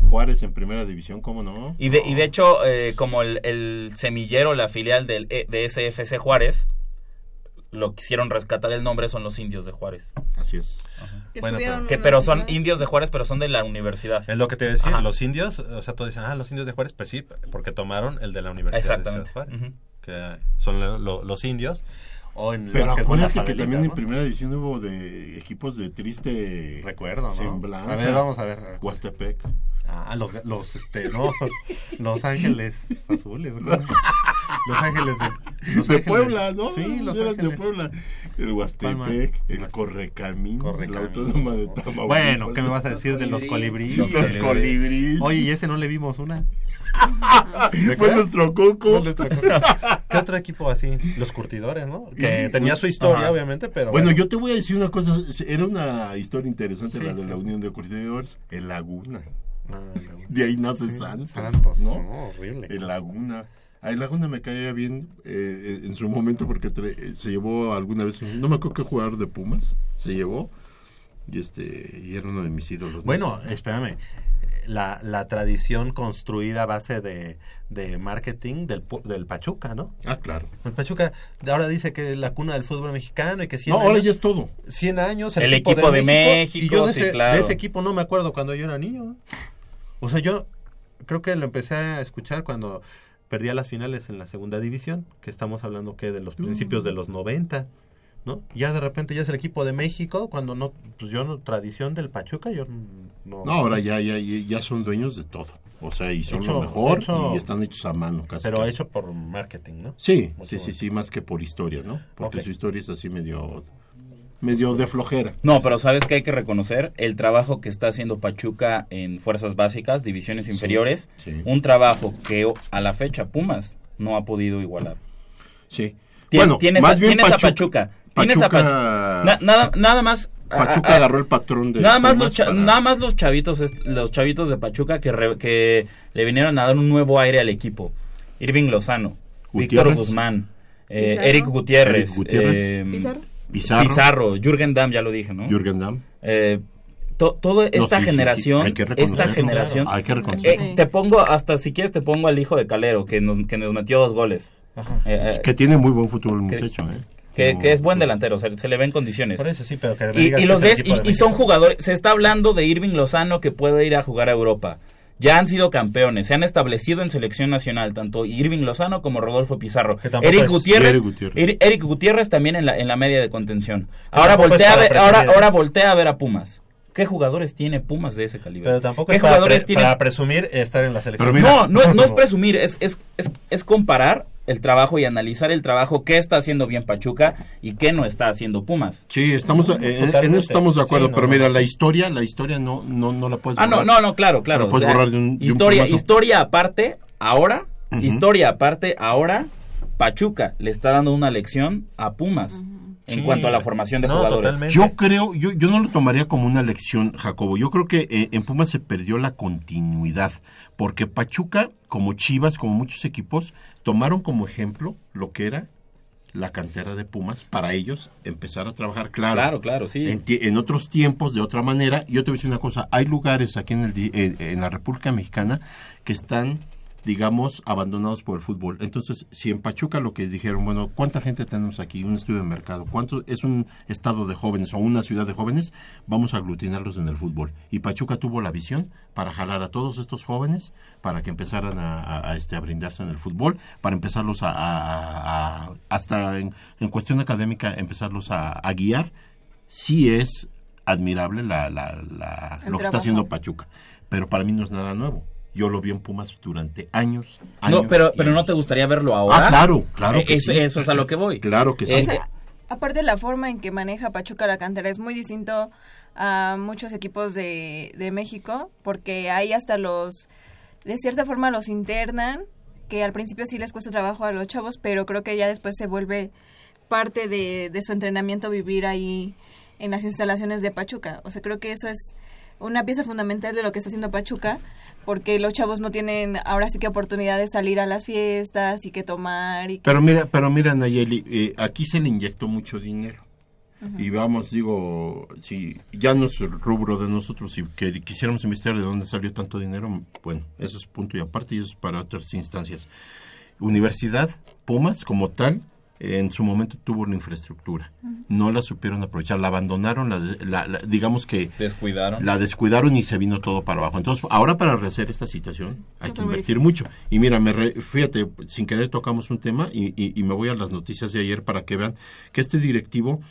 Juárez en primera división, ¿cómo no? Y de, y de hecho, eh, como el, el semillero, la filial del, E- de SFC Juárez, lo quisieron rescatar el nombre, son los indios de Juárez. Así es. Que Bueno, estuvieron Que, pero son indios de Juárez, pero son de la universidad. Es lo que te decía, Ajá. los indios, o sea, todos dicen, ah, los indios de Juárez, pues sí, porque tomaron el de la Universidad de Exactamente. Ciudad Juárez, Ujú. que son lo- lo- los indios. O en Pero la que también en primera división hubo de equipos de triste Recuerdo, ¿no? semblanza. A ver, vamos a ver. Huastepec. Ah, los, los, este, no, <laughs> Los Ángeles Azules. Los Ángeles de, Los de Ángeles- Puebla, ¿no? Sí, Los Eran de Ángeles. Puebla. El. Huastepec, el Correcamín, Correcamín. la autónoma de Tamaulipas. Bueno, ¿qué me vas a decir de los colibríes? Los colibríes. Oye, ¿y ese no le vimos una? <laughs> Fue nuestro coco. Fue nuestro coco. ¿Qué otro equipo así? Los curtidores, ¿no? Que tenía su historia, Ajá. obviamente, pero Bueno, yo te voy a decir una cosa. Era una historia interesante Sí, la de sí, la sí. Unión de Curtidores. El Laguna. Ah, De ahí nace Sí, Santos. Santos, ¿no? no, horrible. El Laguna. A el Laguna me caía bien eh, en su momento porque tra- eh, se llevó alguna vez, no me acuerdo qué jugador de Pumas, se llevó y este y era uno de mis ídolos. ¿no? Bueno, espérame. La, la tradición construida a base de, de marketing del, pu- del Pachuca, ¿no? Ah, claro. El Pachuca ahora dice que es la cuna del fútbol mexicano y que 100 No, ahora años, ya es todo. 100 años El equipo de México, y yo de sí, ese, claro. de ese equipo no me acuerdo cuando yo era niño. O sea, yo creo que lo empecé a escuchar cuando perdía las finales en la segunda división, que estamos hablando que de los principios de los 90, ¿no? Ya de repente ya es el equipo de México, cuando no, pues yo no, tradición del Pachuca, yo no... No, ahora ya, ya, ya son dueños de todo. O sea, y son Hecho- lo mejor hecho- y están hechos a mano casi. Pero casi. hecho por marketing, ¿no? Sí, sí, sí, bueno. sí, más que por historia, ¿no? Porque su historia es así medio medio de flojera. No, pero sabes que hay que reconocer el trabajo que está haciendo Pachuca en fuerzas básicas, divisiones inferiores, sí. un trabajo que a la fecha Pumas no ha podido igualar. Sí. Tien- bueno, tienes, más a, bien tienes a Pachuca. Pachuca, tienes a Pachuca- Pa- na- nada, nada más a- Pachuca a- a- agarró el patrón de nada más los cha- para- nada más los chavitos los chavitos de Pachuca que re- que le vinieron a dar un nuevo aire al equipo. Irving Lozano, Víctor. Guzmán, eh, Pizarro. Eric Gutiérrez, Eric Gutiérrez. eh, ¿Pizarro? Pizarro, Jürgen Damm, ya lo dije, ¿no? Jürgen Damm. Eh, to- toda No, esta sí, sí, sí, generación, hay que esta reconocerlo, generación, claro, hay que reconocerlo. eh, te pongo hasta si quieres te pongo al hijo de Calero que nos, que nos metió dos goles, Eh, eh, que tiene muy buen futuro el que- muchacho, ¿eh? que, No, que es buen no. delantero, se, se le ve en condiciones. Por eso sí, pero que Y, los ves, y, de y son jugadores, se está hablando de Irving Lozano que puede ir a jugar a Europa. Ya han sido campeones, se han establecido en selección nacional, tanto Irving Lozano como Rodolfo Pizarro. Eric Gutiérrez, Eric Gutiérrez. Eri- Eric Gutiérrez también en la, en la media de contención. Ahora voltea, a ver, ahora, ahora voltea a ver a Pumas. ¿Qué jugadores tiene Pumas de ese calibre? Pero tampoco ¿Qué es para, jugadores pre- tiene? para presumir estar en la selección. No, no, no es <laughs> presumir, es, es, es, es comparar el trabajo y analizar el trabajo que está haciendo bien Pachuca y qué no está haciendo Pumas. Sí, estamos, eh, en- en eso estamos de acuerdo, Sí, no, pero no. mira, la historia, la historia no, no, no la puedes Ah, no, borrar. no, no, claro, claro. Lo puedes o sea, borrar de un- de un historia, historia aparte, ahora, historia aparte, ahora, Pachuca le está dando una lección a Pumas en Sí. cuanto a la formación de No, jugadores. totalmente. Yo creo, yo, yo no lo tomaría como una lección, Jacobo. Yo creo que eh, en Pumas se perdió la continuidad, porque Pachuca, como Chivas, como muchos equipos, tomaron como ejemplo lo que era la cantera de Pumas para ellos empezar a trabajar claro. Claro, claro, sí. En, otros tiempos, de otra manera. Y yo te voy a decir una cosa, hay lugares aquí en, el, en, en la República Mexicana que están digamos, abandonados por el fútbol. Entonces, si en Pachuca lo que dijeron, bueno, ¿cuánta gente tenemos aquí? Un estudio de mercado. ¿Cuánto es un estado de jóvenes o una ciudad de jóvenes? Vamos a aglutinarlos en el fútbol. Y Pachuca tuvo la visión para jalar a todos estos jóvenes para que empezaran a, a- a, este, a brindarse en el fútbol, para empezarlos a, hasta en, en cuestión académica, empezarlos a, guiar. Sí es admirable la, la- la- lo que está haciendo Pachuca, pero para mí no es nada nuevo. Yo lo vi en Pumas durante años. años No, pero, pero no te gustaría verlo ahora. Ah, claro, claro que eso, sí. eso es a lo que voy. Claro que sí. Eh, O sea, aparte la forma en que maneja Pachuca la cantera es muy distinto a muchos equipos de, de México, porque ahí hasta los, de cierta forma los internan, que al principio sí les cuesta trabajo a los chavos, pero creo que ya después se vuelve parte de, de su entrenamiento vivir ahí en las instalaciones de Pachuca. O sea, creo que eso es una pieza fundamental de lo que está haciendo Pachuca, porque los chavos no tienen ahora sí que oportunidad de salir a las fiestas y que tomar y que... Pero mira, pero mira Nayeli, eh, aquí se le inyectó mucho dinero. Y vamos, digo, si ya no es el rubro de nosotros, si que quisiéramos investigar de dónde salió tanto dinero, bueno, eso es punto y aparte y eso es para otras instancias. Universidad, Pumas, como tal, en su momento tuvo una infraestructura. No la supieron aprovechar, la abandonaron, la, la- la- digamos que Descuidaron. la descuidaron y se vino todo para abajo. Entonces, ahora para rehacer esta situación hay que invertir mucho. Y mira, me re- fíjate, sin querer tocamos un tema y, y- y me voy a las noticias de ayer para que vean que este directivo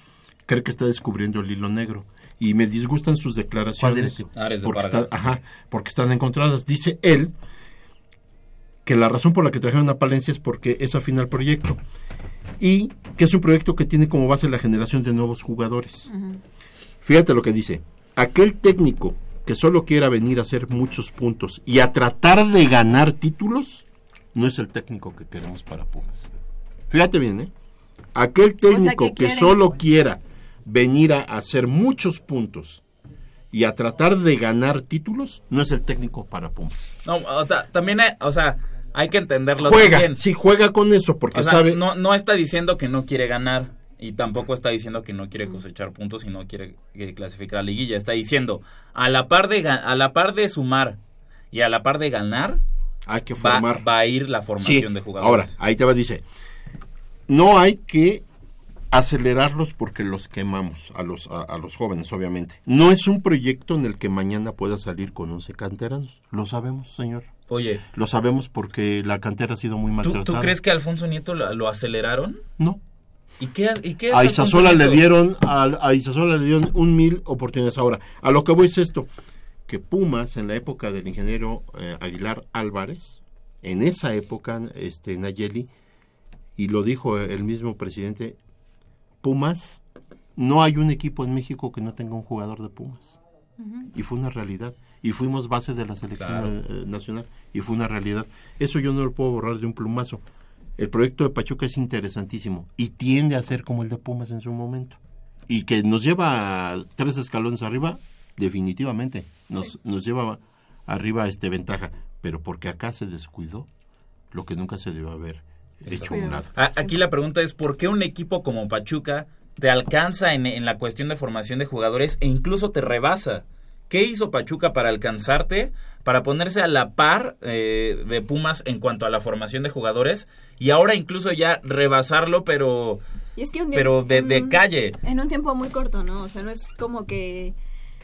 cree que está descubriendo el hilo negro. Y me disgustan sus declaraciones. de porque, está- ajá, porque están encontradas. Dice él que la razón por la que trajeron a Palencia es porque es afín al proyecto y que es un proyecto que tiene como base la generación de nuevos jugadores. Fíjate lo que dice. Aquel técnico que solo quiera venir a hacer muchos puntos y a tratar de ganar títulos, no es el técnico que queremos para Pumas. Fíjate bien, ¿eh? Aquel técnico que solo quiera venir a hacer muchos puntos y a tratar de ganar títulos, no es el técnico para Pumas. No, o también, hay- o sea, hay que entenderlo Juega, también. sí juega con eso porque O sea, sabe... no, no está diciendo que no quiere ganar y tampoco está diciendo que no quiere cosechar puntos y no quiere eh, clasificar a la liguilla. Está diciendo, a la par de, a la par de sumar y a la par de ganar, hay que va, formar. va a ir la Sí, formación de jugadores. ahora, ahí te va, dice, no hay que acelerarlos porque los quemamos, a los, a, a los jóvenes, obviamente. No es un proyecto en el que mañana pueda salir con 11 canteranos. Lo sabemos, señor. Oye, Lo sabemos porque la cantera ha sido muy ¿tú, maltratada. tú crees que a Alfonso Nieto lo, lo aceleraron? No. ¿Y qué, y qué es A Isasola le dieron, a, a Isasola le dieron un mil oportunidades. Ahora, a lo que voy es esto, que Pumas en la época del ingeniero eh, Aguilar Álvarez, en esa época, este Nayeli, y lo dijo el mismo presidente, Pumas, no hay un equipo en México que no tenga un jugador de Pumas. Y fue una realidad. Y fuimos base de la selección Claro. eh, nacional. Y fue una realidad. Eso yo no lo puedo borrar de un plumazo. El proyecto de Pachuca es interesantísimo y tiende a ser como el de Pumas en su momento. Y que nos lleva tres escalones arriba, definitivamente. Nos, nos lleva arriba a este ventaja. Pero porque acá se descuidó lo que nunca se debió haber hecho a un lado. A- Aquí la pregunta es, ¿por qué un equipo como Pachuca te alcanza en, en la cuestión de formación de jugadores e incluso te rebasa? ¿Qué hizo Pachuca para alcanzarte, para ponerse a la par eh, de Pumas en cuanto a la formación de jugadores y ahora incluso ya rebasarlo, pero Y es que un pero de, calle? En un tiempo muy corto, ¿no? O sea, no es como que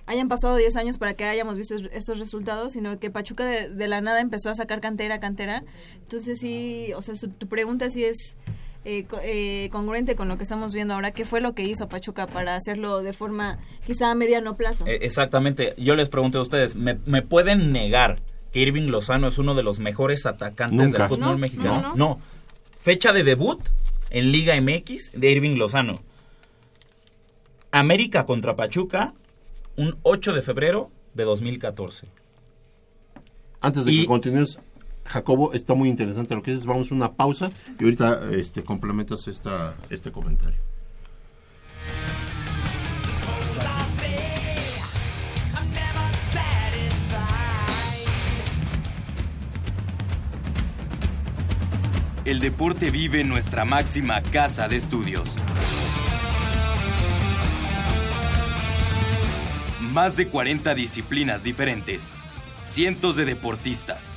hayan pasado 10 años para que hayamos visto es- estos resultados, sino que Pachuca de, de la nada empezó a sacar cantera, cantera. Entonces sí, o sea, su- tu pregunta sí es eh, eh, congruente con lo que estamos viendo ahora. ¿Qué fue lo que hizo Pachuca para hacerlo de forma quizá a mediano plazo? Eh, exactamente. Yo les pregunto a ustedes, ¿me, me pueden negar que Irving Lozano es uno de los mejores atacantes Nunca. del fútbol No, mexicano? no, no. no. Fecha de debut en Liga MX de Irving Lozano. América contra Pachuca, un 8 de febrero de 2014. Antes de Y- que continúes, Jacobo, está muy interesante lo que dices. Vamos a una pausa y ahorita este, complementas esta, este comentario. El deporte vive en nuestra máxima casa de estudios. Más de 40 disciplinas diferentes, cientos de deportistas,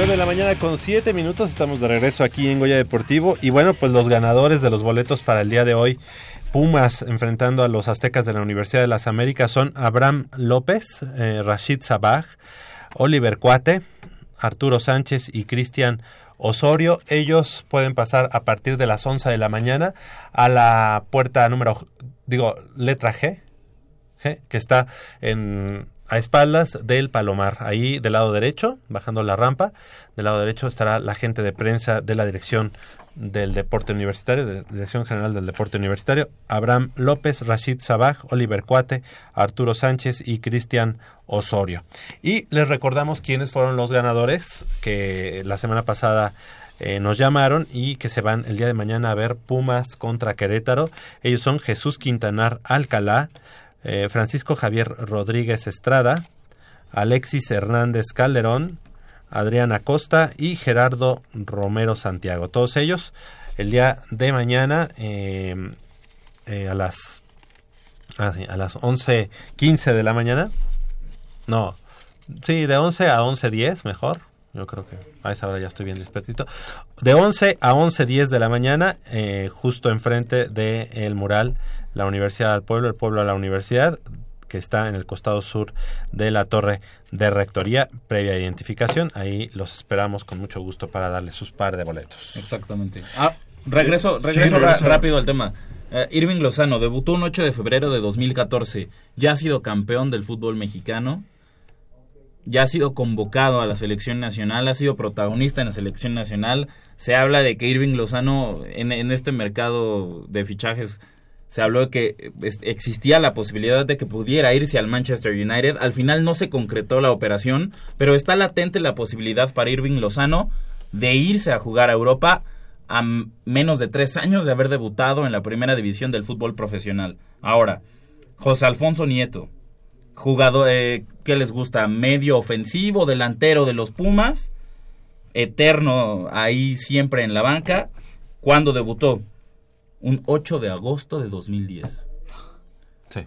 Nueve de la mañana con 7 minutos, estamos de regreso aquí en Goya Deportivo y bueno, pues los ganadores de los boletos para el día de hoy, Pumas enfrentando a los Aztecas de la Universidad de las Américas son Abraham López, eh, Rashid Sabaj, Oliver Cuate, Arturo Sánchez y Cristian Osorio. Ellos pueden pasar a partir de las 11 de la mañana a la puerta número, digo, letra G, G que está en a espaldas del Palomar, ahí del lado derecho, bajando la rampa, del lado derecho estará la gente de prensa de la Dirección del Deporte Universitario, de Dirección General del Deporte Universitario, Abraham López, Rashid Sabaj, Oliver Cuate, Arturo Sánchez y Cristian Osorio. Y les recordamos quiénes fueron los ganadores que la semana pasada eh, nos llamaron y que se van el día de mañana a ver Pumas contra Querétaro. Ellos son Jesús Quintanar Alcalá, eh, Francisco Javier Rodríguez Estrada, Alexis Hernández Calderón, Adriana Costa y Gerardo Romero Santiago. Todos ellos el día de mañana eh, eh, a las ah, a las 11:15 de la mañana. No, sí, de 11 a 11:10 mejor. Yo creo que a esa hora ya estoy bien despertito. De 11 a 11.10 de la mañana, eh, justo enfrente del el mural La Universidad al Pueblo, el Pueblo a la Universidad, que está en el costado sur de la torre de rectoría, previa identificación. Ahí los esperamos con mucho gusto para darles sus par de boletos. Exactamente. Ah, regreso, Sí, regreso rápido al tema. Eh, Irving Lozano debutó un 8 de febrero de 2014. Ya ha sido campeón del fútbol mexicano. Ya ha sido convocado a la selección nacional, ha sido protagonista en la selección nacional. Se habla de que Irving Lozano en, en este mercado de fichajes se habló de que existía la posibilidad de que pudiera irse al Manchester United. Al final no se concretó la operación, pero está latente la posibilidad para Irving Lozano de irse a jugar a Europa a menos de tres años de haber debutado en la primera división del fútbol profesional. Ahora, José Alfonso Nieto, jugador eh, que les gusta, medio ofensivo, delantero de los Pumas, eterno ahí siempre en la banca. ¿Cuándo debutó? Un 8 de agosto de 2010. Sí.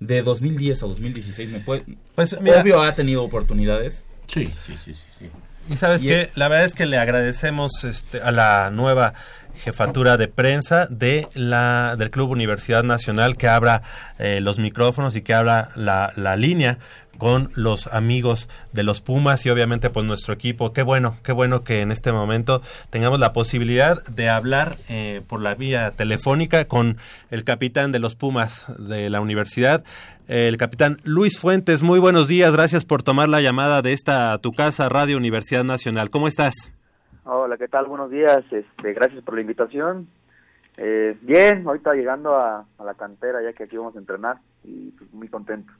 De 2010 a 2016 me puede... Pues, mira- Obvio ha tenido oportunidades. Sí, sí, sí, sí. sí. Y sabes Y- qué, la verdad es que le agradecemos este, a la nueva jefatura de prensa de la del Club Universidad Nacional que abra eh, los micrófonos y que abra la, la línea con los amigos de los Pumas y obviamente pues nuestro equipo. Qué bueno, qué bueno que en este momento tengamos la posibilidad de hablar eh, por la vía telefónica con el capitán de los Pumas de la universidad, el capitán Luis Fuentes. Muy buenos días, gracias por tomar la llamada de esta tu casa Radio Universidad Nacional. ¿Cómo estás? Hola, ¿qué tal? Buenos días. Este, gracias por la invitación. Eh, bien, ahorita llegando a, la cantera ya que aquí vamos a entrenar y pues, muy contento.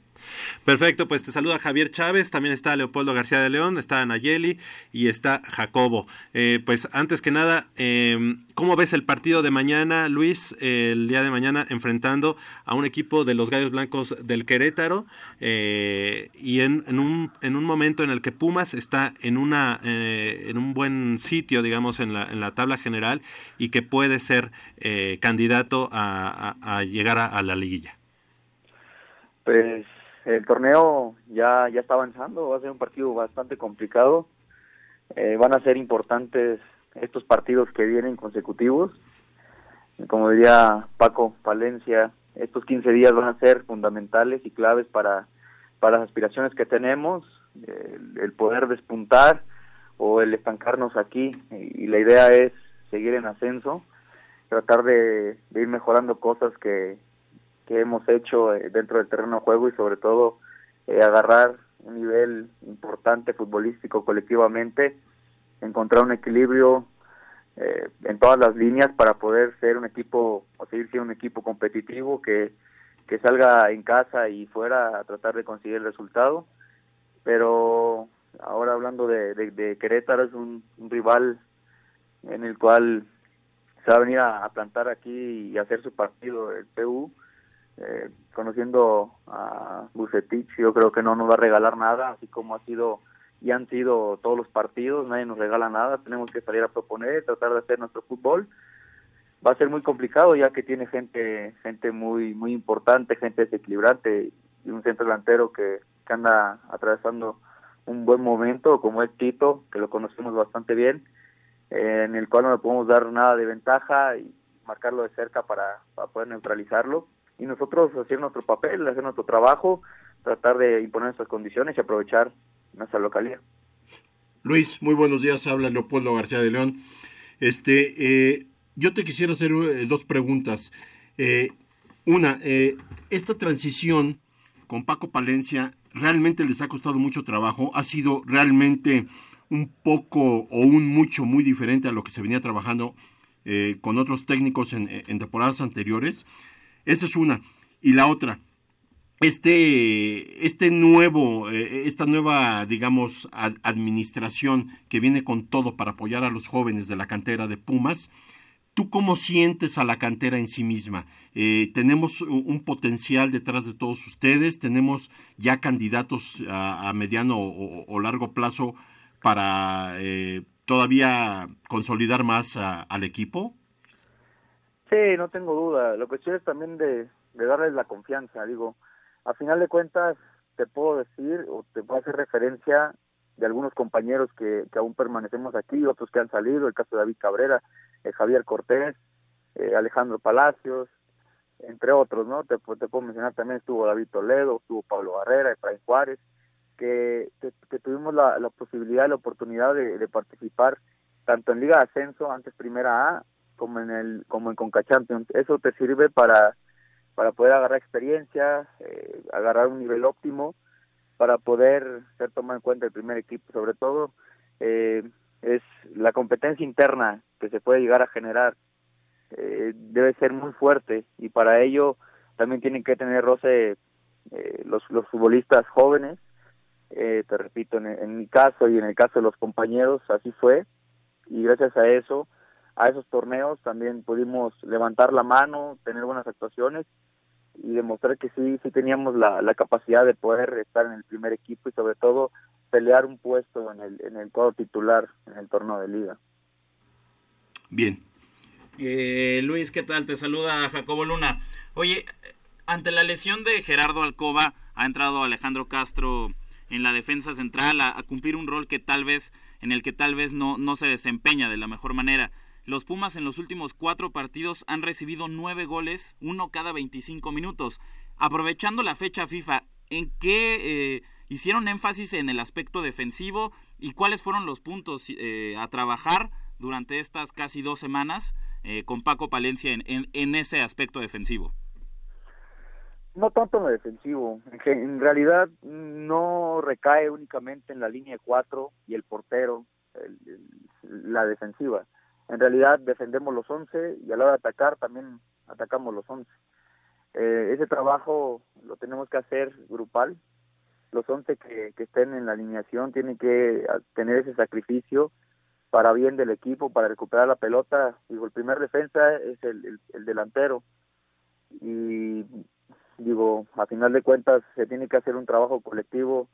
Perfecto, pues te saluda Javier Chávez, también está Leopoldo García de León, está Nayeli y está Jacobo. Eh, pues antes que nada, eh, ¿cómo ves el partido de mañana, Luis, el día de mañana enfrentando a un equipo de los Gallos Blancos del Querétaro eh, y en, un, en un momento en el que Pumas está en, una, eh, en un buen sitio, digamos, en la, en la tabla general y que puede ser eh, candidato a llegar a- a la liguilla? Pues el torneo ya, ya está avanzando, va a ser un partido bastante complicado. Eh, van a ser importantes estos partidos que vienen consecutivos. Como diría Paco Palencia, estos 15 días van a ser fundamentales y claves para, para las aspiraciones que tenemos, el, poder despuntar o el estancarnos aquí. Y la idea es seguir en ascenso, tratar de ir mejorando cosas que, que hemos hecho eh, dentro del terreno de juego y sobre todo eh, agarrar un nivel importante futbolístico colectivamente, encontrar un equilibrio eh, en todas las líneas para poder ser un equipo o seguir siendo un equipo competitivo que, que salga en casa y fuera a tratar de conseguir el resultado. Pero ahora hablando de, Querétaro es un, un rival en el cual se va a venir a, a plantar aquí y hacer su partido el PU eh, conociendo a Bucetich, yo creo que no nos va a regalar nada, así como ha sido y han sido todos los partidos, nadie nos regala nada, tenemos que salir a proponer, tratar de hacer nuestro fútbol. Va a ser muy complicado ya que tiene gente gente muy muy importante, gente desequilibrante y un centro delantero que, que anda atravesando un buen momento, como es Tito, que lo conocemos bastante bien, eh, en el cual no le podemos dar nada de ventaja y marcarlo de cerca para, para poder neutralizarlo y nosotros hacer nuestro papel, hacer nuestro trabajo, tratar de imponer nuestras condiciones y aprovechar nuestra localidad. Luis, muy buenos días, habla Leopoldo García de León. Este, eh, yo te quisiera hacer eh, dos preguntas. Eh, una, eh, esta transición con Paco Palencia realmente les ha costado mucho trabajo, ha sido realmente un poco o un mucho muy diferente a lo que se venía trabajando con otros técnicos en, en temporadas anteriores. Esa es una. Y la otra, este, este nuevo, eh, esta nueva, digamos, ad- administración que viene con todo para apoyar a los jóvenes de la cantera de Pumas, ¿tú cómo sientes a la cantera en sí misma? Eh, tenemos un potencial detrás de todos ustedes, tenemos ya candidatos a, mediano o, largo plazo para eh, todavía consolidar más al equipo. Sí, no tengo duda. Lo que quiero es también de, darles la confianza. Digo, a final de cuentas, te puedo decir o te puedo hacer referencia de algunos compañeros que, que aún permanecemos aquí, otros que han salido, el caso de David Cabrera, eh, Javier Cortés, eh, Alejandro Palacios, entre otros, ¿no? Te, te puedo mencionar también estuvo David Toledo, estuvo Pablo Barrera, Efraín Juárez, que tuvimos la, la posibilidad, la oportunidad de, de participar tanto en Liga de Ascenso, antes Primera A, como en el como en Conca Champions. Eso te sirve para para poder agarrar experiencia, eh, agarrar un nivel óptimo, para poder ser tomado en cuenta el primer equipo. Sobre todo eh, es la competencia interna que se puede llegar a generar eh, debe ser muy fuerte y para ello también tienen que tener roce eh, los, los futbolistas jóvenes. Eh, te repito, en, en mi caso y en el caso de los compañeros, así fue. Y gracias a eso, a esos torneos también pudimos levantar la mano, tener buenas actuaciones y demostrar que sí, sí teníamos la, la capacidad de poder estar en el primer equipo y sobre todo pelear un puesto en el, en el cuadro titular en el torneo de liga. Bien. Eh, Luis, ¿qué tal? Te saluda Jacobo Luna. Oye, ante la lesión de Gerardo Alcoba, ha entrado Alejandro Castro en la defensa central a, a cumplir un rol que tal vez, en el que tal vez no, no se desempeña de la mejor manera. Los Pumas en los últimos cuatro partidos han recibido nueve goles, uno cada 25 minutos. Aprovechando la fecha FIFA, ¿en qué eh, hicieron énfasis en el aspecto defensivo y cuáles fueron los puntos eh, a trabajar durante estas casi dos semanas eh, con Paco Palencia en, ese aspecto defensivo? No tanto en lo defensivo, en, realidad no recae únicamente en la línea de cuatro y el portero, el, la defensiva. En realidad defendemos los 11 y a la hora de atacar también atacamos los 11. Eh, ese trabajo lo tenemos que hacer grupal. Los 11 que, que estén en la alineación tienen que tener ese sacrificio para bien del equipo, para recuperar la pelota. Digo, el primer defensa es el, el delantero. Y digo, a final de cuentas se tiene que hacer un trabajo colectivo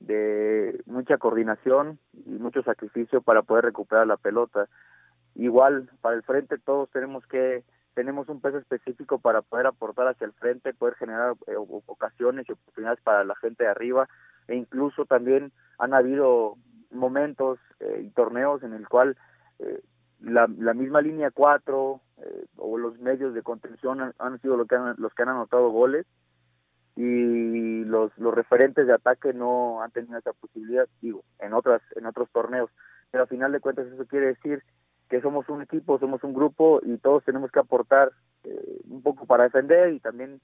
de mucha coordinación y mucho sacrificio para poder recuperar la pelota. Igual, para el frente todos tenemos que tenemos un peso específico para poder aportar hacia el frente, poder generar eh, ocasiones y oportunidades para la gente de arriba e incluso también han habido momentos eh, y torneos en el cual eh, la, la, misma línea 4 eh, o los medios de contención han, sido lo que han, los que han anotado goles y los, los referentes de ataque no han tenido esa posibilidad, digo, en otras en otros torneos. Pero a final de cuentas eso quiere decir que somos un equipo, somos un grupo y todos tenemos que aportar eh, un poco para defender y también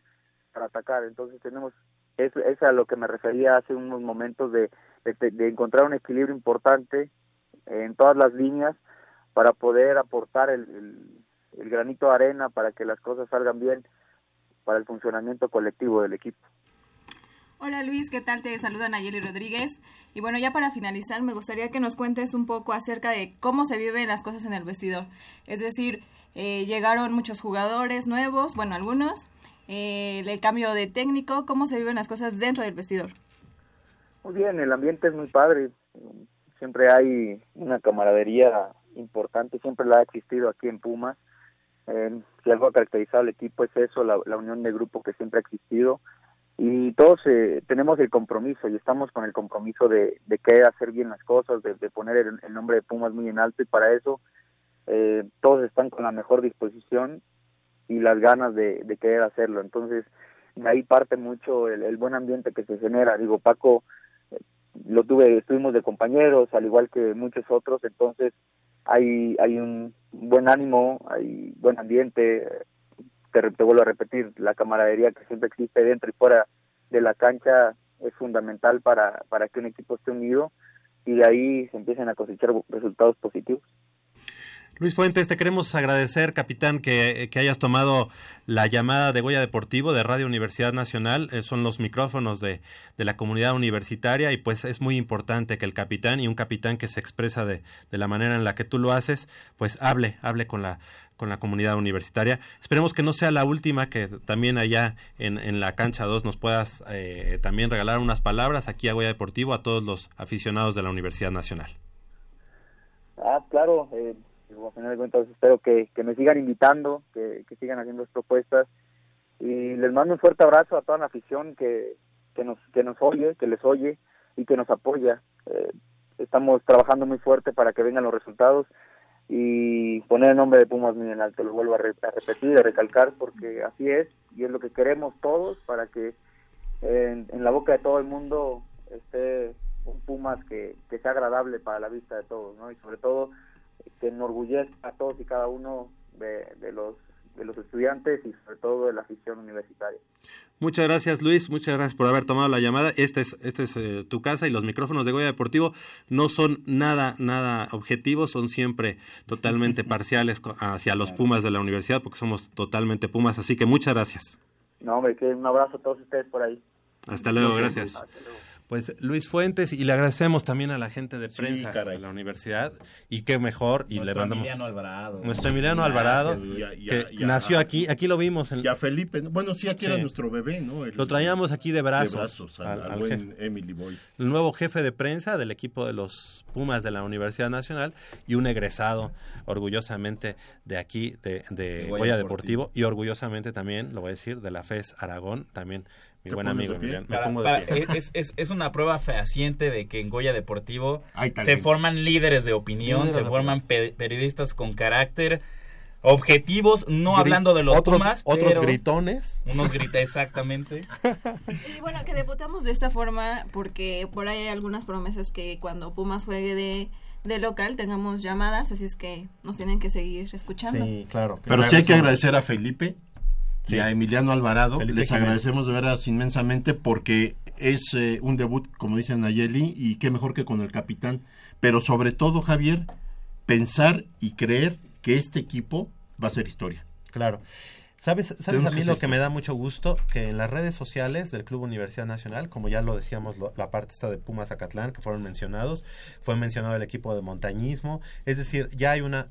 para atacar. Entonces tenemos, es, es a lo que me refería hace unos momentos de, de, encontrar un equilibrio importante en todas las líneas para poder aportar el, el, el granito de arena para que las cosas salgan bien para el funcionamiento colectivo del equipo. Hola Luis, ¿qué tal? Te saluda Nayeli Rodríguez. Y bueno, ya para finalizar, me gustaría que nos cuentes un poco acerca de cómo se viven las cosas en el vestidor. Es decir, eh, llegaron muchos jugadores nuevos, bueno, algunos, eh, el cambio de técnico, cómo se viven las cosas dentro del vestidor. Muy bien, el ambiente es muy padre. Siempre hay una camaradería importante, siempre la ha existido aquí en Pumas. Eh, si algo ha caracterizado al equipo es eso, la, la unión de grupo que siempre ha existido y todos eh, tenemos el compromiso y estamos con el compromiso de, de querer hacer bien las cosas, de, de poner el, el, nombre de Pumas muy en alto y para eso eh, todos están con la mejor disposición y las ganas de, de querer hacerlo. Entonces, de ahí parte mucho el, buen ambiente que se genera. Digo, Paco, lo tuve, estuvimos de compañeros, al igual que muchos otros, entonces hay, hay un buen ánimo, hay buen ambiente, te, te, vuelvo a repetir, la camaradería que siempre existe dentro y fuera de la cancha es fundamental para, para que un equipo esté unido y de ahí se empiecen a cosechar resultados positivos. Luis Fuentes, te queremos agradecer, capitán, que, que, hayas tomado la llamada de Goya Deportivo de Radio Universidad Nacional. Eh, son los micrófonos de, de, la comunidad universitaria y pues es muy importante que el capitán y un capitán que se expresa de, de la manera en la que tú lo haces, pues hable, hable con la, con la comunidad universitaria. Esperemos que no sea la última, que también allá en, en la cancha 2 nos puedas eh, también regalar unas palabras aquí a Goya Deportivo a todos los aficionados de la Universidad Nacional. Ah, claro, eh, a final de cuentas espero que, que me sigan invitando, que, que, sigan haciendo propuestas y les mando un fuerte abrazo a toda la afición que, que nos que nos oye, que les oye y que nos apoya. Eh, estamos trabajando muy fuerte para que vengan los resultados y poner el nombre de Pumas muy en alto, lo vuelvo a, re a repetir, a recalcar, porque así es y es lo que queremos todos para que en, en la boca de todo el mundo esté un Pumas que, que sea agradable para la vista de todos, ¿no? Y sobre todo que enorgullezca a todos y cada uno de, de, los de los estudiantes y sobre todo de la afición universitaria. Muchas gracias Luis, muchas gracias por haber tomado la llamada. Esta es, este es eh, tu casa y los micrófonos de Goya Deportivo no son nada, nada objetivos, son siempre totalmente <laughs> parciales hacia los Pumas de la universidad porque somos totalmente Pumas, así que muchas gracias. No, hombre, que un abrazo a todos ustedes por ahí. Hasta luego, gracias. Hasta luego pues Luis Fuentes y le agradecemos también a la gente de prensa sí, de la universidad y qué mejor y nuestro le mandamos Emiliano Alvarado. Nuestro Emiliano Gracias, Alvarado ya, que nació aquí aquí lo vimos en... ya Felipe bueno sí aquí sí. era nuestro bebé no el, lo traíamos aquí de brazos, de brazos al, al, al buen Emily Boy el nuevo jefe de prensa del equipo de los Pumas de la Universidad Nacional y un egresado orgullosamente de aquí de, de Goya Deportivo. Deportivo y orgullosamente también lo voy a decir de la FES Aragón también mi buen amigo Miguel. Me pongo de pie. Es, es, es, una prueba fehaciente de que en Goya Deportivo se forman líderes de opinión, Líder se forman pe periodistas con carácter, objetivos, no Gri hablando de los otros, Pumas, otros pero gritones. Unos <laughs> grita exactamente. <laughs> y bueno, que debutamos de esta forma porque por ahí hay algunas promesas que cuando Pumas juegue de de local tengamos llamadas, así es que nos tienen que seguir escuchando. Sí, claro. Pero sí hay que agradecer a Felipe Sí. y a Emiliano Alvarado. Felipe Les agradecemos de veras inmensamente porque es eh, un debut, como dicen Nayeli, y qué mejor que con el capitán. Pero sobre todo, Javier, pensar y creer que este equipo va a ser historia. Claro. ¿Sabes, sabes a mí lo que me da mucho gusto? Que en las redes sociales del Club Universidad Nacional, como ya lo decíamos, lo, la parte está de Pumas Zacatlán, que fueron mencionados, fue mencionado el equipo de montañismo, es decir, ya hay una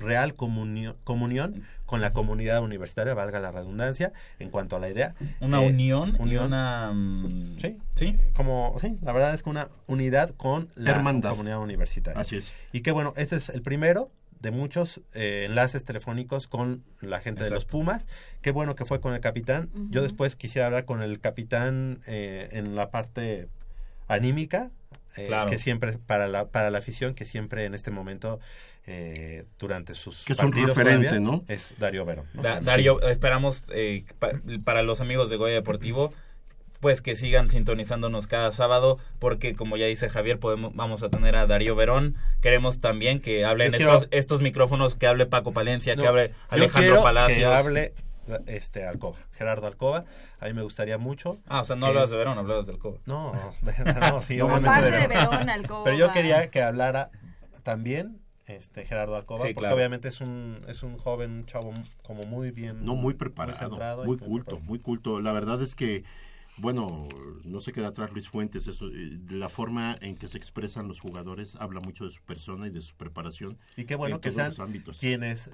real comunión, comunión con la comunidad universitaria, valga la redundancia, en cuanto a la idea. Una eh, unión, unión, una... Sí, sí, como, sí, la verdad es que una unidad con la Hermandad. comunidad universitaria. Así es. Y que bueno, este es el primero de muchos eh, enlaces telefónicos con la gente Exacto. de los Pumas. Qué bueno que fue con el capitán. Uh -huh. Yo después quisiera hablar con el capitán eh, en la parte anímica, eh, claro. que siempre para la para la afición que siempre en este momento eh, durante sus que es un referente no es Darío Vero ¿no? Da, Darío esperamos eh, pa, para los amigos de Goya Deportivo pues que sigan sintonizándonos cada sábado porque como ya dice Javier podemos vamos a tener a Darío Verón queremos también que hablen quiero- estos estos micrófonos que hable Paco Palencia que No, hable Alejandro Palacios Que hable este Alcoba, Gerardo Alcoba. A mí me gustaría mucho. ah o sea no que hablabas de Verón hablabas del Coba No, <laughs> no, sí, No, obviamente de de. Verón, Alcoba. Pero yo quería que hablara también este Gerardo Alcoba, Sí, porque claro. obviamente es un es un joven un chavo como muy bien No, muy preparado, muy muy culto, preparado. muy culto. La verdad es que, bueno, no se queda atrás Luis Fuentes. Eso, eh, la forma en que se expresan los jugadores habla mucho de su persona y de su preparación. Y qué bueno en que todos sean los ámbitos. quienes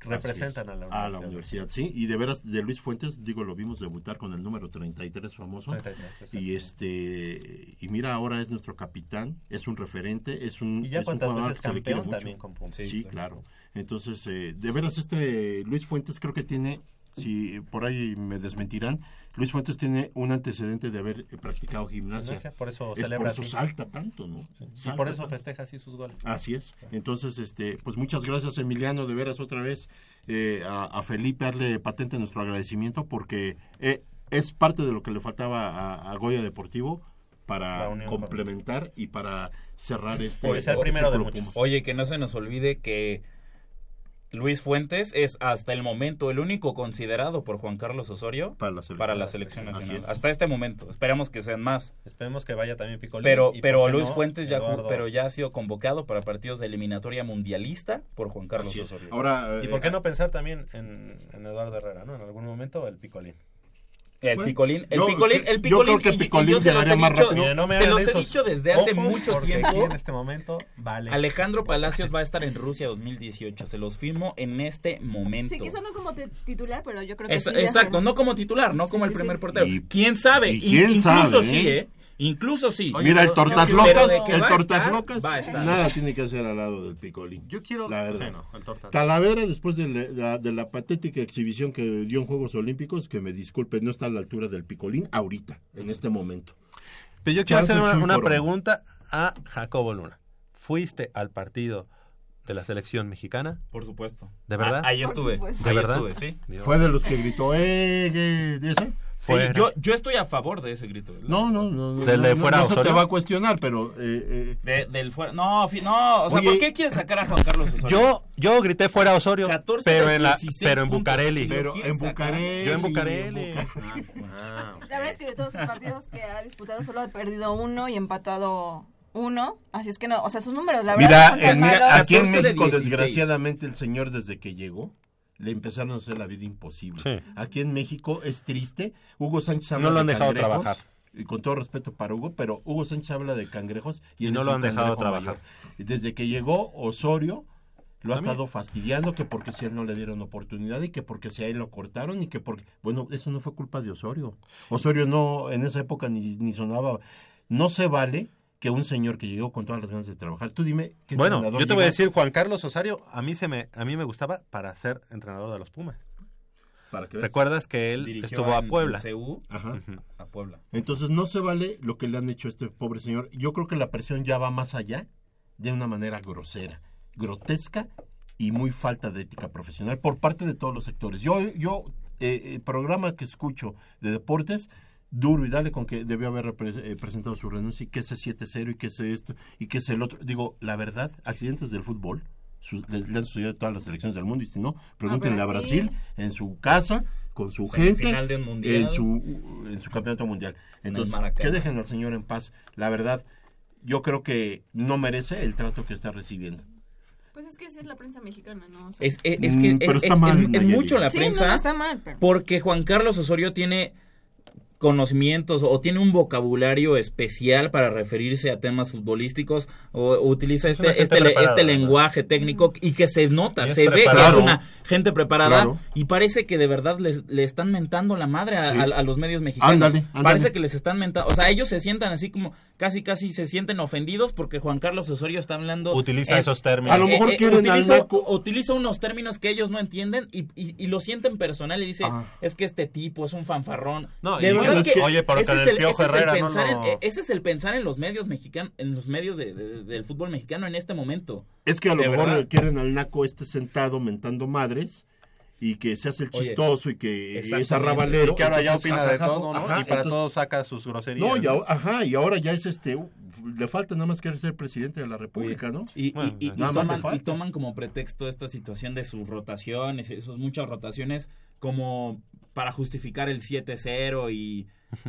representan es, a la universidad. A la universidad, sí. Y de veras, de Luis Fuentes, digo, lo vimos debutar con el número 33 famoso. 33, exacto. y este y mira, ahora es nuestro capitán, es un referente, es un, Y ya es un jugador veces que se le quiere mucho. también con. Sí, Sí, claro. Entonces, eh, de veras, este Luis Fuentes creo que tiene, si por ahí me desmentirán, Luis Fuentes tiene un antecedente de haber eh, practicado gimnasia. Gimnasia, por eso Es celebra por eso así. salta tanto, ¿no? Y Salta por eso tanto. festeja así sus goles. Así es. Entonces, este, pues muchas gracias Emiliano, de veras otra vez eh, a, a Felipe darle patente nuestro agradecimiento porque eh, es parte de lo que le faltaba a, a Goya Deportivo para complementar y para cerrar este. Puede ser primero de muchos. Oye, que no se nos olvide que Luis Fuentes es hasta el momento el único considerado por Juan Carlos Osorio Para la selección. para la selección Así nacional. es. Hasta este momento. Esperamos que sean más. Esperemos que vaya también Picolín. Pero, y pero Luis no, Fuentes ya, Eduardo. pero ya ha sido convocado para partidos de eliminatoria mundialista por Juan Carlos. Osorio. Ahora, ¿Y eh, por qué no pensar también en, en Eduardo Herrera, no? En algún momento el Picolín. El Bueno, picolín, el yo- picolín, el yo picolín, creo que y- y Picolín yo se los llegaría he más dicho, rápido. No se los he dicho desde hace mucho tiempo. aquí en este momento vale. Alejandro Palacios va a estar en Rusia 2018. Se los firmo en este momento. Sí, quizá no como titular, pero yo creo que Es- sí exacto, no como titular, no Sí, como el primer sí. portero. Y- ¿Quién sabe? y quién incluso sabe, sí, ¿eh? ¿Eh? Incluso sí. Mira, el Tortas Locas, el va a Tortas estar, Locas, nada tiene que hacer al lado del Picolín. Yo quiero... La verdad. Sí, no, el Tortas. Talavera, después de la, de la patética exhibición que dio en Juegos Olímpicos, que me disculpe, no está a la altura del Picolín ahorita, en este momento. Pero yo quiero hacer una, una pregunta a Jacobo Luna. ¿Fuiste al partido de la selección mexicana? Por supuesto. ¿De verdad? Ah, ahí estuve. ¿De ahí verdad? estuve, sí. Dios. Fue de los que gritó, ¡eh! ¿qué? Sí, yo, yo estoy a favor de ese grito. No, no, no. no, ¿Del de fuera no se te Osorio? va a cuestionar, pero... eh, eh, De- del fuera. No, fi- no, o sea, Oye, ¿por qué quieres sacar a Juan Carlos Osorio? Yo, yo grité fuera Osorio, 14 pero en, la, 16 pero en. Bucareli. pero en? Bucareli... Yo en Bucareli. La verdad es que de todos sus partidos que ha disputado solo ha perdido uno y empatado uno. Así es que no, o sea, sus números, la verdad, Mira, en- mira, aquí en 14 de México, 16. desgraciadamente, el señor desde que llegó, le empezaron a hacer la vida imposible. Sí. Aquí en México es triste. Hugo Sánchez habla No lo han de dejado cangrejos, trabajar. Y con todo respeto para Hugo, pero Hugo Sánchez habla de cangrejos y, él no es lo han dejado trabajar. mayor. Y desde que llegó Osorio, lo ha También. estado fastidiando, que porque si a él no le dieron oportunidad y que porque si a él lo cortaron y que porque... Bueno, eso no fue culpa de Osorio. Osorio no, en esa época ni, ni sonaba... No se vale que un señor que llegó con todas las ganas de trabajar. Tú dime... ¿qué Bueno, entrenador yo te voy a decir, Juan Carlos Osorio, a mí, se me, a mí me gustaba para ser entrenador de los Pumas. para que veas? ¿Recuerdas que él Dirigió estuvo a Puebla? CU Ajá. a Puebla. Entonces no se vale lo que le han hecho a este pobre señor. Yo creo que la presión ya va más allá de una manera grosera, grotesca y muy falta de ética profesional por parte de todos los sectores. Yo, yo eh, el programa que escucho de deportes, duro y dale con que debió haber eh, presentado su renuncia y que ese 7-0 y que ese esto y que ese el otro. Digo, la verdad, accidentes del fútbol. su- le, le han sucedido a todas las selecciones del mundo y si no, pregúntenle a Brasil. Brasil en su casa con su gente Semifinal de un mundial. en su en su campeonato mundial. En Entonces, Maracaná. que dejen al señor en paz. La verdad, yo creo que no merece el trato que está recibiendo. Pues es que esa es la prensa mexicana, ¿no? O sea, Es, es, es que Mm, pero es, está mal, mucho la sí, prensa. no, no está mal, pero... Porque Juan Carlos Osorio tiene conocimientos o tiene un vocabulario especial para referirse a temas futbolísticos o, o utiliza este gente este, este ¿no? lenguaje técnico y que se nota, es se ve que es una gente preparada Claro. y parece que de verdad les, le están mentando la madre a, Sí. a- a los medios mexicanos. Ándale, ándale. Parece que les están mentando, o sea, ellos se sientan así como casi casi se sienten ofendidos porque Juan Carlos Osorio está hablando Utiliza eh, esos términos. A lo mejor quieren al utiliza, naco. utiliza unos términos que ellos no entienden y, y- y lo sienten personal y dice, Ah. es que este tipo es un fanfarrón. No, de y verdad que es que- oye, pero ese es el ese es el no pensar lo- en, e- ese es el pensar en los medios mexicanos, en los medios de- de- del fútbol mexicano en este momento. Es que a lo De mejor verdad. quieren al naco este sentado mentando madres y que se hace el Oye, chistoso y que es arrabalero. Y que ahora ya opina de todo, ¿no? ajá, y para entonces- todo saca sus groserías. No, y ahora, ajá, y ahora ya es este, le falta nada más querer ser presidente de la República, ¿no? Y, y- Bueno, y- toman, y toman como pretexto esta situación de sus rotaciones, sus muchas rotaciones, como para justificar el 7-0 y,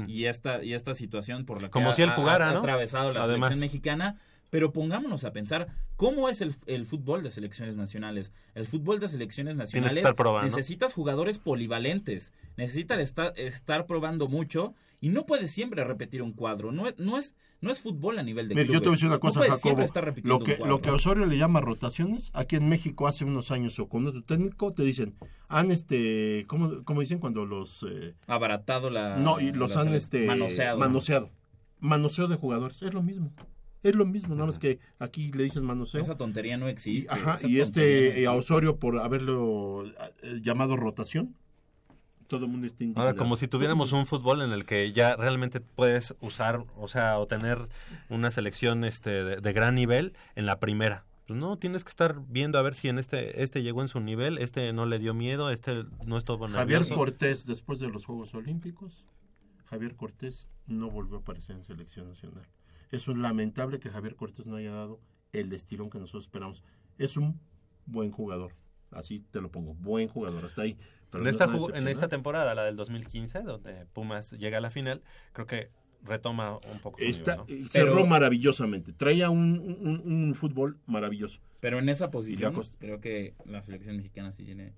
y, esta, y esta situación por la que Como ha, si él ha- jugara, ha ¿no? atravesado la Además. selección mexicana. Pero pongámonos a pensar, ¿cómo es el, el fútbol de selecciones nacionales? El fútbol de selecciones nacionales estar probando. necesitas jugadores polivalentes, necesitas estar, estar probando mucho y no puedes siempre repetir un cuadro. No, es- no, es, no es fútbol a nivel de Mira, yo te voy a clubes. decir una No cosa, puedes Jacobo. siempre estar repitiendo Lo que, un cuadro. lo que a Osorio le llama rotaciones, aquí en México hace unos años o con otro técnico te dicen, han este, ¿cómo, cómo dicen cuando los... eh, abaratado la no, y los la han este, manoseado. manoseado. Manoseo de jugadores, es lo mismo. Es lo mismo, nada más que aquí le dicen manoseo. Esa tontería no Y, existe. ajá, esa y tontería no este existe. a Osorio por haberlo eh, llamado rotación, todo el mundo está Ahora, como si tuviéramos un fútbol en el que ya realmente puedes usar, o sea, o tener una selección este, de, de gran nivel en la primera. Pues no, tienes que estar viendo a ver si en este este llegó en su nivel, este no le dio miedo, este no estuvo Javier nervioso. Cortés, después de los Juegos Olímpicos, Javier Cortés no volvió a aparecer en selección nacional. Es un lamentable que Javier Cortés no haya dado el estirón que nosotros esperamos. Es un buen jugador, así te lo pongo, buen jugador, hasta ahí. Pero En no esta, es en esta temporada, la del 2015, donde Pumas llega a la final, creo que retoma un poco Está- nivel, ¿no? cerró Pero- maravillosamente, traía un, un- un fútbol maravilloso. Pero en esa posición, creo que la selección mexicana sí tiene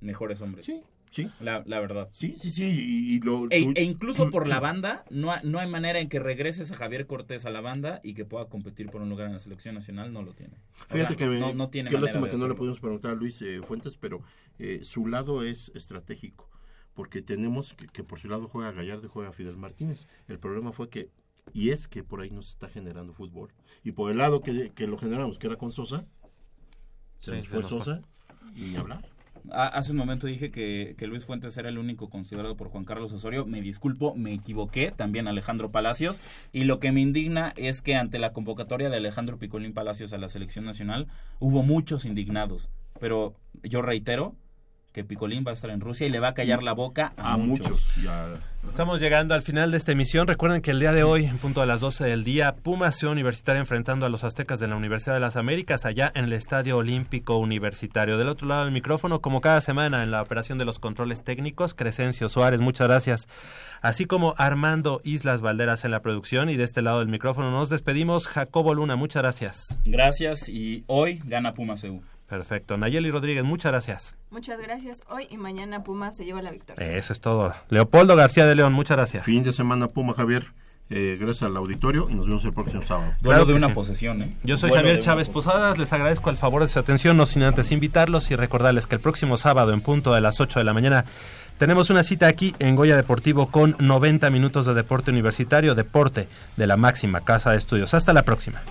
mejores hombres. Sí, sí. La, la verdad. Sí, sí, sí. Y, y lo, E, tú- e incluso por la banda, no, ha- no hay manera en que regreses a Javier Cortés a la banda y que pueda competir por un lugar en la selección nacional, no lo tiene. O Fíjate sea, que, me, no, no tiene qué lástima que no le pudimos preguntar a Luis eh, Fuentes, pero eh, su lado es estratégico, porque tenemos que, que por su lado juega Gallardo y juega Fidel Martínez. El problema fue que, y es que por ahí no se está generando fútbol, y por el lado que, que lo generamos, que era con Sosa, se Sí, nos se fue nos fue. Sosa, y ni hablar. Ah, Hace un momento dije que, que Luis Fuentes era el único considerado por Juan Carlos Osorio. Me disculpo, me equivoqué. También Alejandro Palacios. Y lo que me indigna es que ante la convocatoria de Alejandro Picolín Palacios a la selección nacional hubo muchos indignados. Pero yo reitero que Picolín va a estar en Rusia y le va a callar la boca a, A muchos. muchos, ya. Estamos llegando al final de esta emisión. Recuerden que el día de hoy, en punto de las 12 del día, Pumas Ciudad Universitaria enfrentando a los Aztecas de la Universidad de las Américas allá en el Estadio Olímpico Universitario. Del otro lado del micrófono, como cada semana en la operación de los controles técnicos, Crescencio Suárez, muchas gracias. Así como Armando Islas Valderas en la producción y de este lado del micrófono nos despedimos. Jacobo Luna, muchas gracias. Gracias y hoy gana Pumas EU. Perfecto. Nayeli Rodríguez, muchas gracias. Muchas gracias. Hoy y mañana Puma se lleva la victoria. Eso es todo. Leopoldo García de León, muchas gracias. Fin de semana Puma Javier, eh, gracias al auditorio, y nos vemos el próximo sábado. Claro de una sí. posesión, ¿eh? Yo soy Javier Chávez. Posadas, les agradezco el favor de su atención, no sin antes invitarlos y recordarles que el próximo sábado en punto de las 8 de la mañana tenemos una cita aquí en Goya Deportivo con 90 minutos de deporte universitario, deporte de la máxima casa de estudios. Hasta la próxima.